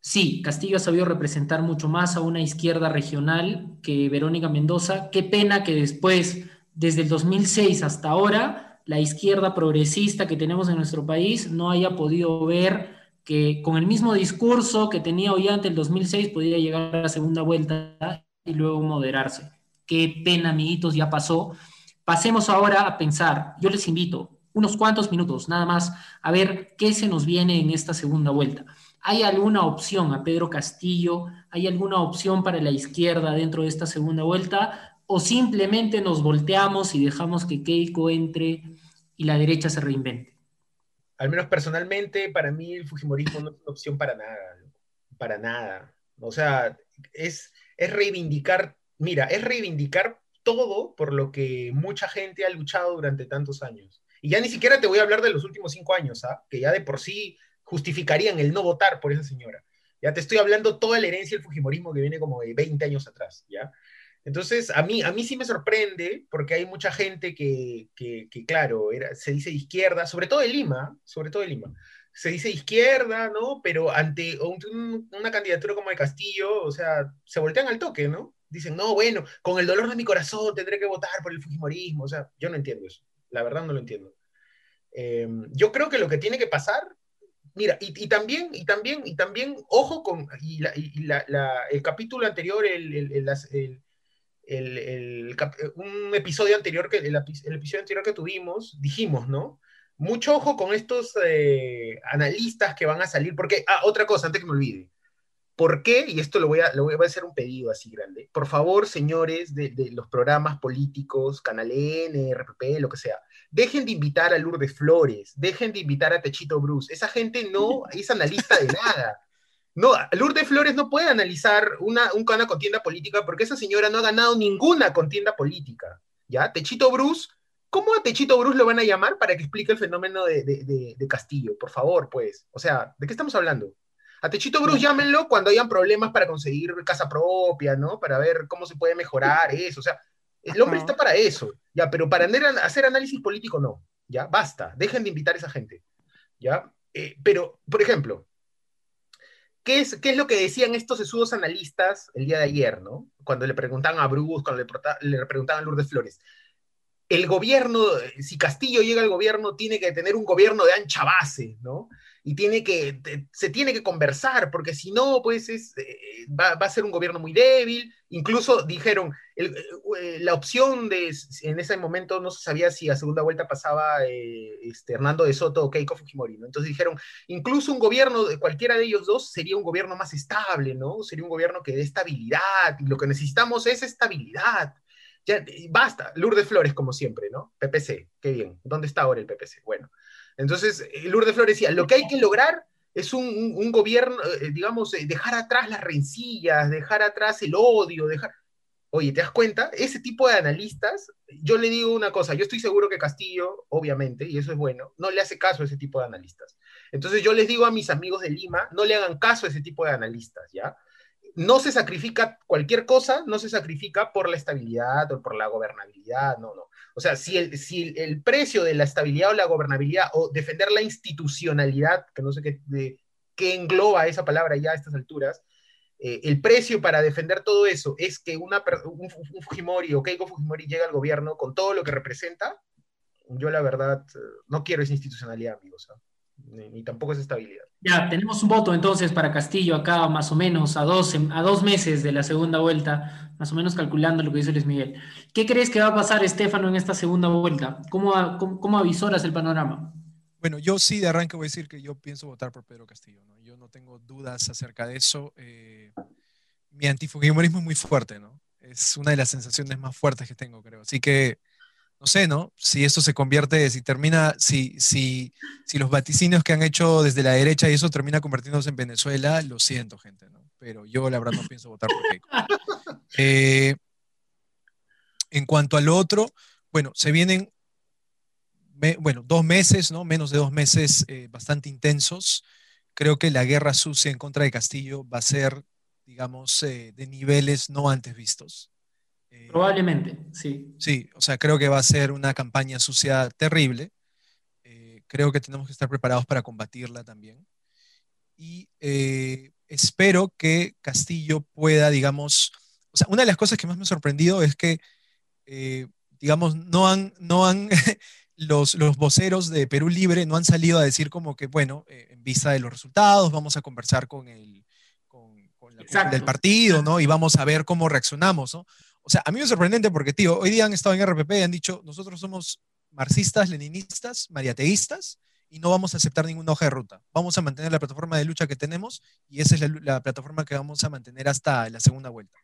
Sí, Castillo ha sabido representar mucho más a una izquierda regional que Verónica Mendoza. Qué pena que después, desde el 2006 hasta ahora, la izquierda progresista que tenemos en nuestro país no haya podido ver que con el mismo discurso que tenía Ollanta el 2006 podía llegar a la segunda vuelta y luego moderarse. Qué pena, amiguitos, ya pasó. Pasemos ahora a pensar. Yo les invito unos cuantos minutos, nada más, a ver qué se nos viene en esta segunda vuelta. ¿Hay alguna opción a Pedro Castillo? ¿Hay alguna opción para la izquierda dentro de esta segunda vuelta? ¿O simplemente nos volteamos y dejamos que Keiko entre y la derecha se reinvente? Al menos personalmente, para mí el Fujimorismo no es una opción para nada, para nada. O sea, es, es reivindicar, mira, es reivindicar todo por lo que mucha gente ha luchado durante tantos años. Y ya ni siquiera te voy a hablar de los últimos cinco años, ¿ah? que ya de por sí justificarían el no votar por esa señora. Ya te estoy hablando toda la herencia del Fujimorismo que viene como de 20 años atrás, ¿ya? Entonces, a mí, a mí sí me sorprende porque hay mucha gente que, que, claro, era, se dice izquierda, sobre todo de Lima, sobre todo de Lima, se dice izquierda, ¿no? Pero ante una candidatura como de Castillo, o sea, se voltean al toque, ¿no? Dicen, no, bueno, con el dolor de mi corazón tendré que votar por el Fujimorismo, o sea, yo no entiendo eso, la verdad no lo entiendo. Eh, yo creo que lo que tiene que pasar Mira, y, también, y también, y también, ojo con y el capítulo anterior, el, un episodio anterior que el, episodio anterior que tuvimos, dijimos, ¿no? Mucho ojo con estos eh, analistas que van a salir, porque, ah, otra cosa, antes que me olvide. ¿Por qué? Y esto lo voy a, lo voy a hacer un pedido así grande. Por favor, señores de, de los programas políticos, Canal N, RPP, lo que sea, dejen de invitar a Lourdes Flores, dejen de invitar a Techito Bruce. Esa gente no *laughs* es analista de nada. No, Lourdes Flores no puede analizar una, una contienda política porque esa señora no ha ganado ninguna contienda política. ¿Ya? Techito Bruce, ¿cómo a Techito Bruce lo van a llamar para que explique el fenómeno de, de, Castillo? Por favor, pues. O sea, ¿de qué estamos hablando? A Techito Bruce llámenlo cuando hayan problemas para conseguir casa propia, ¿no? Para ver cómo se puede mejorar eso. O sea, el hombre está para eso, ya, pero para hacer análisis político no, ya, basta, dejen de invitar a esa gente, ya. Eh, pero, por ejemplo, ¿qué es, ¿qué es lo que decían estos sesudos analistas el día de ayer, no? Cuando le preguntaban a Bruce, cuando le, preguntaban a Lourdes Flores. El gobierno, si Castillo llega al gobierno, tiene que tener un gobierno de ancha base, ¿no? y tiene que, se tiene que conversar, porque si no, pues es, va, a ser un gobierno muy débil. Incluso dijeron, eh, la opción de, en ese momento no se sabía si a segunda vuelta pasaba eh, este, Hernando de Soto o Keiko Fujimori, ¿no? Entonces dijeron, incluso un gobierno de cualquiera de ellos dos sería un gobierno más estable, ¿no? Sería un gobierno que dé estabilidad, y lo que necesitamos es estabilidad. Ya, basta, Lourdes Flores como siempre, ¿no? PPC, qué bien. ¿Dónde está ahora el PPC? Bueno. Entonces, eh, Lourdes Flores decía, lo que hay que lograr es un, gobierno, eh, digamos, eh, dejar atrás las rencillas, dejar atrás el odio, dejar... Oye, ¿te das cuenta? Ese tipo de analistas, yo le digo una cosa, yo estoy seguro que Castillo, obviamente, y eso es bueno, no le hace caso a ese tipo de analistas. Entonces yo les digo a mis amigos de Lima, no le hagan caso a ese tipo de analistas, ¿ya? No se sacrifica cualquier cosa, no se sacrifica por la estabilidad o por la gobernabilidad, no, no. O sea, si el, si el precio de la estabilidad o la gobernabilidad o defender la institucionalidad, que no sé qué, de, qué engloba esa palabra ya a estas alturas, eh, el precio para defender todo eso es que una, un, Fujimori o Keiko Fujimori llegue al gobierno con todo lo que representa, yo la verdad eh, no quiero esa institucionalidad, amigos. ¿ah? ni, tampoco es estabilidad. Ya, tenemos un voto entonces para Castillo acá, más o menos, a dos, a dos meses de la segunda vuelta, más o menos calculando lo que dice Luis Miguel. ¿Qué crees que va a pasar, Estefano, en esta segunda vuelta? ¿Cómo, cómo, avisoras el panorama? Bueno, yo sí de arranque voy a decir que yo pienso votar por Pedro Castillo. ¿no? Yo no tengo dudas acerca de eso. Eh, mi antifujimorismo es muy fuerte, ¿no? Es una de las sensaciones más fuertes que tengo, creo. Así que no sé, ¿no? Si esto se convierte, si termina, si, si, si los vaticinios que han hecho desde la derecha y eso termina convirtiéndose en Venezuela, lo siento, gente, ¿no? Pero yo la verdad no pienso votar por Keiko. *laughs* Eh, en cuanto al otro, bueno, se vienen, bueno, dos meses, ¿no? Menos de dos meses eh, bastante intensos. Creo que la guerra sucia en contra de Castillo va a ser, digamos, eh, de niveles no antes vistos. Eh, Probablemente, sí. Sí, o sea, creo que va a ser una campaña sucia terrible. Eh, creo que tenemos que estar preparados para combatirla también. Y eh, espero que Castillo pueda, digamos, o sea, una de las cosas que más me ha sorprendido es que, digamos, no han, no han *laughs* los, los voceros de Perú Libre no han salido a decir como que, bueno, en vista de los resultados, vamos a conversar con el, del partido, ¿no? Y vamos a ver cómo reaccionamos, ¿no? O sea, a mí me es sorprendente porque, tío, hoy día han estado en RPP y han dicho, nosotros somos marxistas, leninistas, mariateístas, y no vamos a aceptar ninguna hoja de ruta. Vamos a mantener la plataforma de lucha que tenemos y esa es la, plataforma que vamos a mantener hasta la segunda vuelta.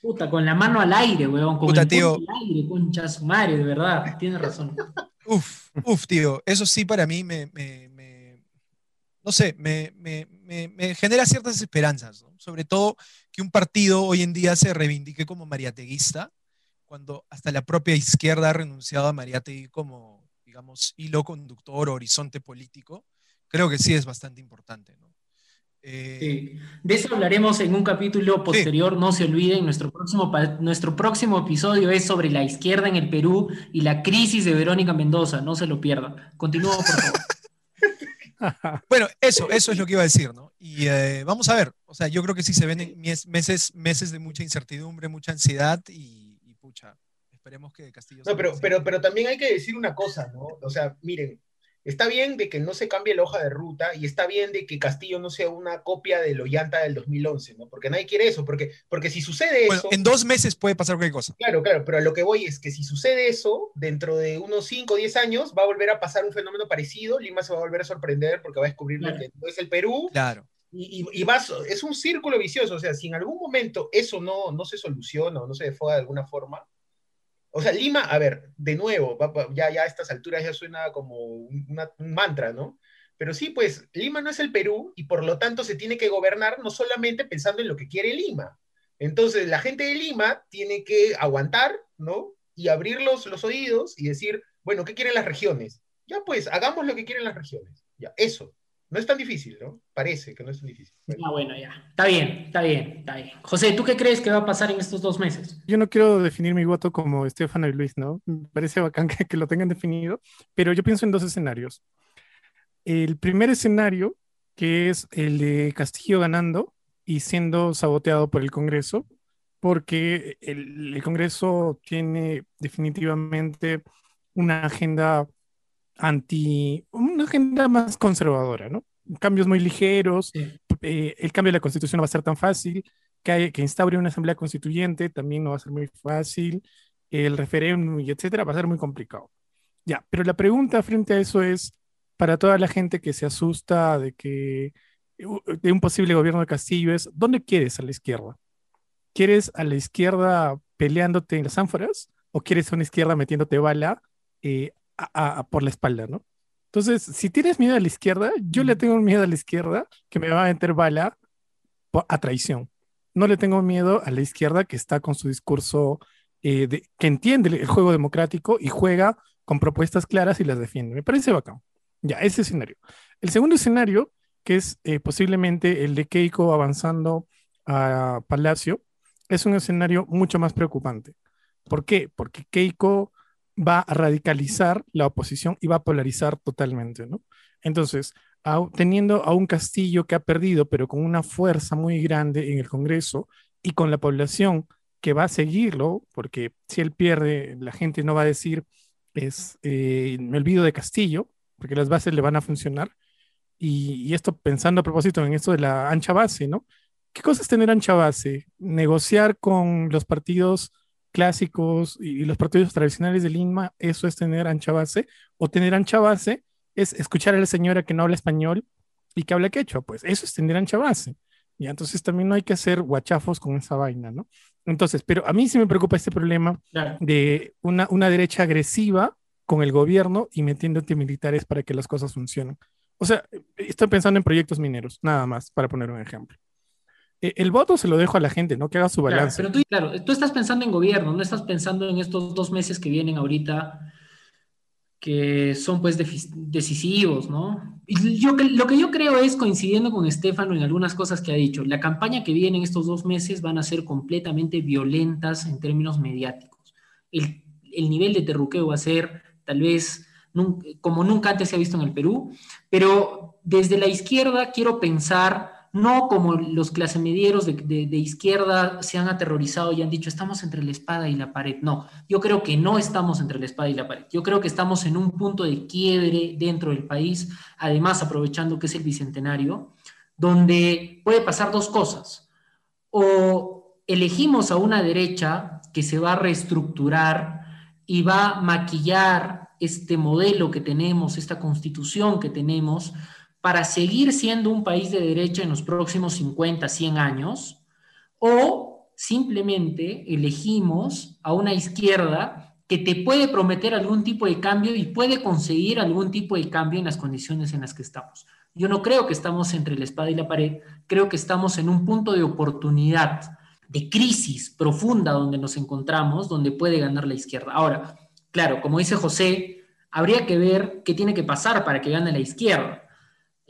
Puta, con la mano al aire, weón. Con el tío. al aire, concha su madre, de verdad. Tienes razón. *laughs* Uf, uf, tío. Eso sí para mí me, no sé, me, genera ciertas esperanzas, sobre todo que un partido hoy en día se reivindique como mariateguista, cuando hasta la propia izquierda ha renunciado a Mariategui como, digamos, hilo conductor o horizonte político, creo que sí es bastante importante. Eh, de eso hablaremos en un capítulo posterior, no se olviden, nuestro próximo, nuestro próximo episodio es sobre la izquierda en el Perú y la crisis de Verónica Mendoza, no se lo pierdan. Continúa, por favor. *laughs* *laughs* bueno, eso, eso es lo que iba a decir, ¿no? Y eh, vamos a ver, o sea, yo creo que sí se ven meses, meses de mucha incertidumbre, mucha ansiedad y, pucha, esperemos que Castillo... No, pero, pero, pero también hay que decir una cosa, ¿no? O sea, miren, Está bien de que no se cambie la hoja de ruta y está bien de que Castillo no sea una copia de Loyanta del 2011, ¿no? Porque nadie quiere eso, porque, porque si sucede eso... En dos meses puede pasar cualquier cosa. Claro, claro, pero a lo que voy es que si sucede eso, dentro de unos 5 o 10 años va a volver a pasar un fenómeno parecido, Lima se va a volver a sorprender porque va a descubrir lo que no es el Perú. Claro. Y, y, va, es un círculo vicioso, o sea, si en algún momento eso no, no se soluciona o no se defoga de alguna forma, o sea, Lima, a ver, de nuevo, ya, ya a estas alturas ya suena como un, mantra, ¿no? Pero sí, pues Lima no es el Perú y por lo tanto se tiene que gobernar no solamente pensando en lo que quiere Lima. Entonces, la gente de Lima tiene que aguantar, ¿no? Y abrir los, los oídos y decir, bueno, ¿qué quieren las regiones? Ya pues, hagamos lo que quieren las regiones. Ya, eso. No es tan difícil, ¿no? Parece que no es tan difícil. Ah, bueno, ya. Está bien, está bien, está bien. José, ¿tú qué crees que va a pasar en estos dos meses? Yo no quiero definir mi voto como Estefano y Luis, ¿no? Me parece bacán que, que lo tengan definido, pero yo pienso en dos escenarios. El primer escenario, que es el de Castillo ganando y siendo saboteado por el Congreso, porque el, el Congreso tiene definitivamente una agenda anti, una agenda más conservadora, ¿no? Cambios muy ligeros, eh, el cambio de la constitución no va a ser tan fácil, que, que instaure una asamblea constituyente también no va a ser muy fácil, el referéndum y etcétera va a ser muy complicado. Ya, pero la pregunta frente a eso es, para toda la gente que se asusta de que de un posible gobierno de Castillo es, ¿dónde quieres a la izquierda? ¿Quieres a la izquierda peleándote en las ánforas o quieres a una izquierda metiéndote bala eh, por la espalda, ¿no? Entonces, si tienes miedo a la izquierda, yo le tengo miedo a la izquierda que me va a meter bala a traición. No le tengo miedo a la izquierda que está con su discurso, eh, que entiende el juego democrático y juega con propuestas claras y las defiende. Me parece bacán. Ya, ese escenario. El segundo escenario, que es eh, posiblemente el de Keiko avanzando a Palacio, es un escenario mucho más preocupante. ¿Por qué? Porque Keiko va a radicalizar la oposición y va a polarizar totalmente, ¿no? Entonces, teniendo a un Castillo que ha perdido, pero con una fuerza muy grande en el Congreso y con la población que va a seguirlo, porque si él pierde, la gente no va a decir, es, eh, me olvido de Castillo, porque las bases le van a funcionar. Y, y, esto pensando a propósito en esto de la ancha base, ¿no? ¿Qué cosa es tener ancha base? Negociar con los partidos clásicos y, los partidos tradicionales de Lima, eso es tener ancha base, o tener ancha base es escuchar a la señora que no habla español y que habla quechua, pues eso es tener ancha base. Y entonces también no hay que hacer guachafos con esa vaina, ¿no? Entonces, pero a mí sí me preocupa este problema de una, una derecha agresiva con el gobierno y metiendo militares para que las cosas funcionen. O sea, estoy pensando en proyectos mineros, nada más, para poner un ejemplo. Eh, el voto se lo dejo a la gente, ¿no? Que haga su balance. pero tú, claro, tú estás pensando en gobierno, no estás pensando en estos dos meses que vienen ahorita, que son pues decisivos, ¿no? Y yo, lo que yo creo es, coincidiendo con Estefano en algunas cosas que ha dicho, la campaña que viene en estos dos meses van a ser completamente violentas en términos mediáticos. El, el nivel de terruqueo va a ser tal vez como nunca antes se ha visto en el Perú, pero desde la izquierda quiero pensar no como los clase medieros de, de, izquierda se han aterrorizado y han dicho estamos entre la espada y la pared. No, yo creo que no estamos entre la espada y la pared. Yo creo que estamos en un punto de quiebre dentro del país, además aprovechando que es el bicentenario, donde puede pasar dos cosas. o elegimos a una derecha que se va a reestructurar y va a maquillar este modelo que tenemos, esta constitución que tenemos, para seguir siendo un país de derecha en los próximos 50, 100 años, o simplemente elegimos a una izquierda que te puede prometer algún tipo de cambio y puede conseguir algún tipo de cambio en las condiciones en las que estamos. Yo no creo que estamos entre la espada y la pared, creo que estamos en un punto de oportunidad, de crisis profunda donde nos encontramos, donde puede ganar la izquierda. Ahora, claro, como dice José, habría que ver qué tiene que pasar para que gane la izquierda.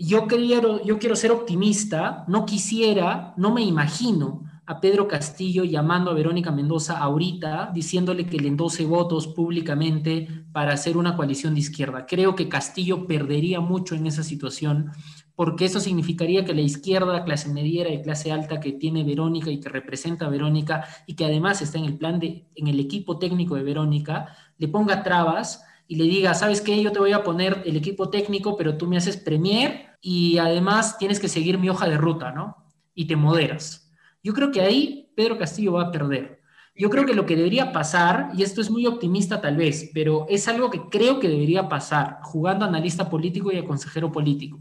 Yo quiero, yo quiero ser optimista, no quisiera, no me imagino a Pedro Castillo llamando a Verónica Mendoza ahorita, diciéndole que le endose votos públicamente para hacer una coalición de izquierda. Creo que Castillo perdería mucho en esa situación, porque eso significaría que la izquierda, clase mediera y clase alta que tiene Verónica y que representa a Verónica y que además está en el plan de, en el equipo técnico de Verónica, le ponga trabas y le diga, ¿sabes qué? Yo te voy a poner el equipo técnico, pero tú me haces premier y además tienes que seguir mi hoja de ruta, ¿no? Y te moderas. Yo creo que ahí Pedro Castillo va a perder. Yo creo que lo que debería pasar, y esto es muy optimista tal vez, pero es algo que creo que debería pasar, jugando analista político y a consejero político.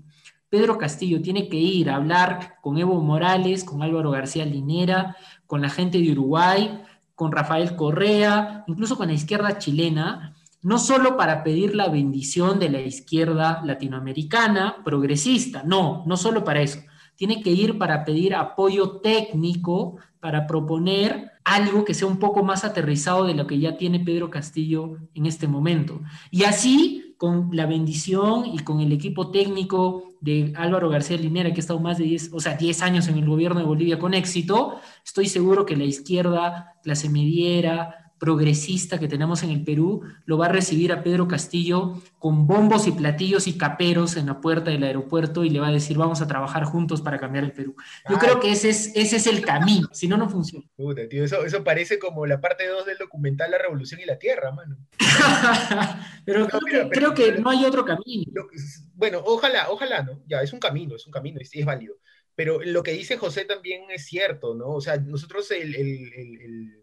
Pedro Castillo tiene que ir a hablar con Evo Morales, con Álvaro García Linera, con la gente de Uruguay, con Rafael Correa, incluso con la izquierda chilena, no solo para pedir la bendición de la izquierda latinoamericana progresista, no, no solo para eso, tiene que ir para pedir apoyo técnico, para proponer algo que sea un poco más aterrizado de lo que ya tiene Pedro Castillo en este momento. Y así, con la bendición y con el equipo técnico de Álvaro García Linera, que ha estado más de 10, o sea, 10 años en el gobierno de Bolivia con éxito, estoy seguro que la izquierda, clase mediera, progresista que tenemos en el Perú, lo va a recibir a Pedro Castillo con bombos y platillos y caperos en la puerta del aeropuerto y le va a decir, vamos a trabajar juntos para cambiar el Perú. Yo creo que ese es, ese es el camino, si no, no funciona. Puta, tío, eso, eso parece como la parte 2 del documental La Revolución y la Tierra, mano. *laughs* pero, creo, que, no hay otro camino. bueno, ojalá, ojalá, ¿no? Ya, es un camino, es un camino, y es válido. Pero lo que dice José también es cierto, ¿no? O sea, nosotros el el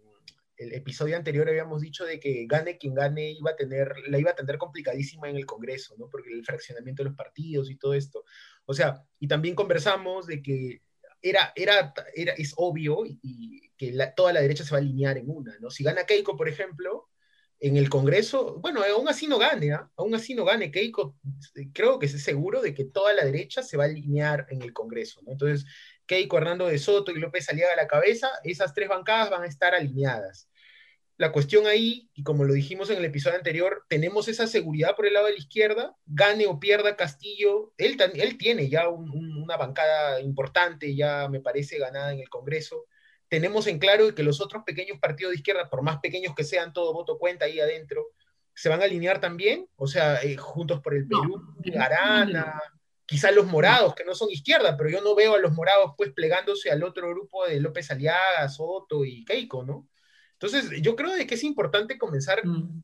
episodio anterior habíamos dicho de que gane quien gane iba a tener, la iba a tener complicadísima en el Congreso, ¿no? Porque el fraccionamiento de los partidos y todo esto. O sea, y también conversamos de que era, era, era es obvio y, que toda la derecha se va a alinear en una, ¿no? Si gana Keiko, por ejemplo, en el Congreso, bueno, aún así no gane, ¿ah? Aún así no gane Keiko, creo que es seguro de que toda la derecha se va a alinear en el Congreso, ¿no? Entonces, Keiko, Hernando de Soto y López Aliaga a la cabeza, esas tres bancadas van a estar alineadas. La cuestión ahí, y como lo dijimos en el episodio anterior, tenemos esa seguridad por el lado de la izquierda, gane o pierda Castillo, él, él tiene ya una bancada importante, ya me parece ganada en el Congreso. Tenemos en claro que los otros pequeños partidos de izquierda, por más pequeños que sean, todo voto cuenta ahí adentro, se van a alinear también, o sea, eh, Juntos por el Perú, Arana, quizás los morados, que no son izquierda, pero yo no veo a los morados pues plegándose al otro grupo de López Aliaga, Soto y Keiko, ¿no? Entonces, yo creo de que es importante comenzar, mm.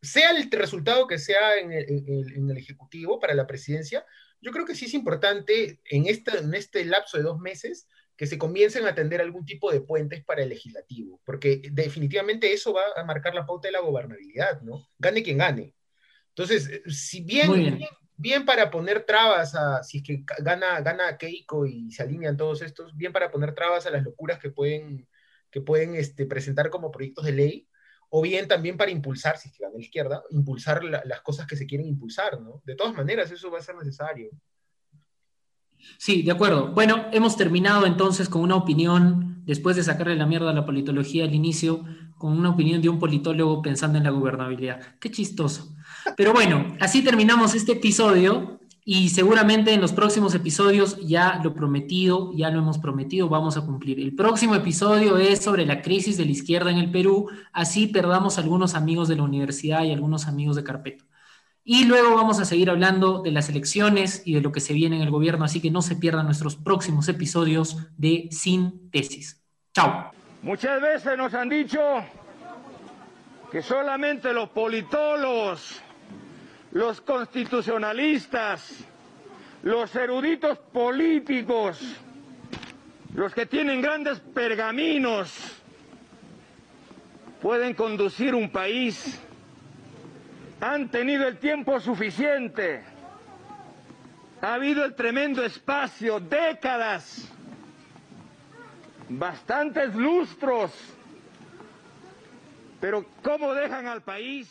sea el resultado que sea en el, Ejecutivo para la presidencia, yo creo que sí es importante en este, en este lapso de dos meses que se comiencen a atender algún tipo de puentes para el legislativo, porque definitivamente eso va a marcar la pauta de la gobernabilidad, ¿no? Gane quien gane. Entonces, si bien, bien bien para poner trabas a, si es que gana, gana Keiko y se alinean todos estos, bien para poner trabas a las locuras que pueden, que pueden este, presentar como proyectos de ley, o bien también para impulsar, si es que gana la izquierda, impulsar las cosas que se quieren impulsar, ¿no? De todas maneras, eso va a ser necesario. Sí, de acuerdo. Bueno, hemos terminado entonces con una opinión, después de sacarle la mierda a la politología al inicio, con una opinión de un politólogo pensando en la gobernabilidad. Qué chistoso. Pero bueno, así terminamos este episodio y seguramente en los próximos episodios ya lo prometido, ya lo hemos prometido, vamos a cumplir. El próximo episodio es sobre la crisis de la izquierda en el Perú, así perdamos algunos amigos de la universidad y algunos amigos de Carpeto. Y luego vamos a seguir hablando de las elecciones y de lo que se viene en el gobierno, así que no se pierdan nuestros próximos episodios de Sin Tesis. Chao. Muchas veces nos han dicho que solamente los politólogos, los constitucionalistas, los eruditos políticos los que tienen grandes pergaminos pueden conducir un país, han tenido el tiempo suficiente, ha habido el tremendo espacio, décadas, bastantes lustros, pero ¿cómo dejan al país?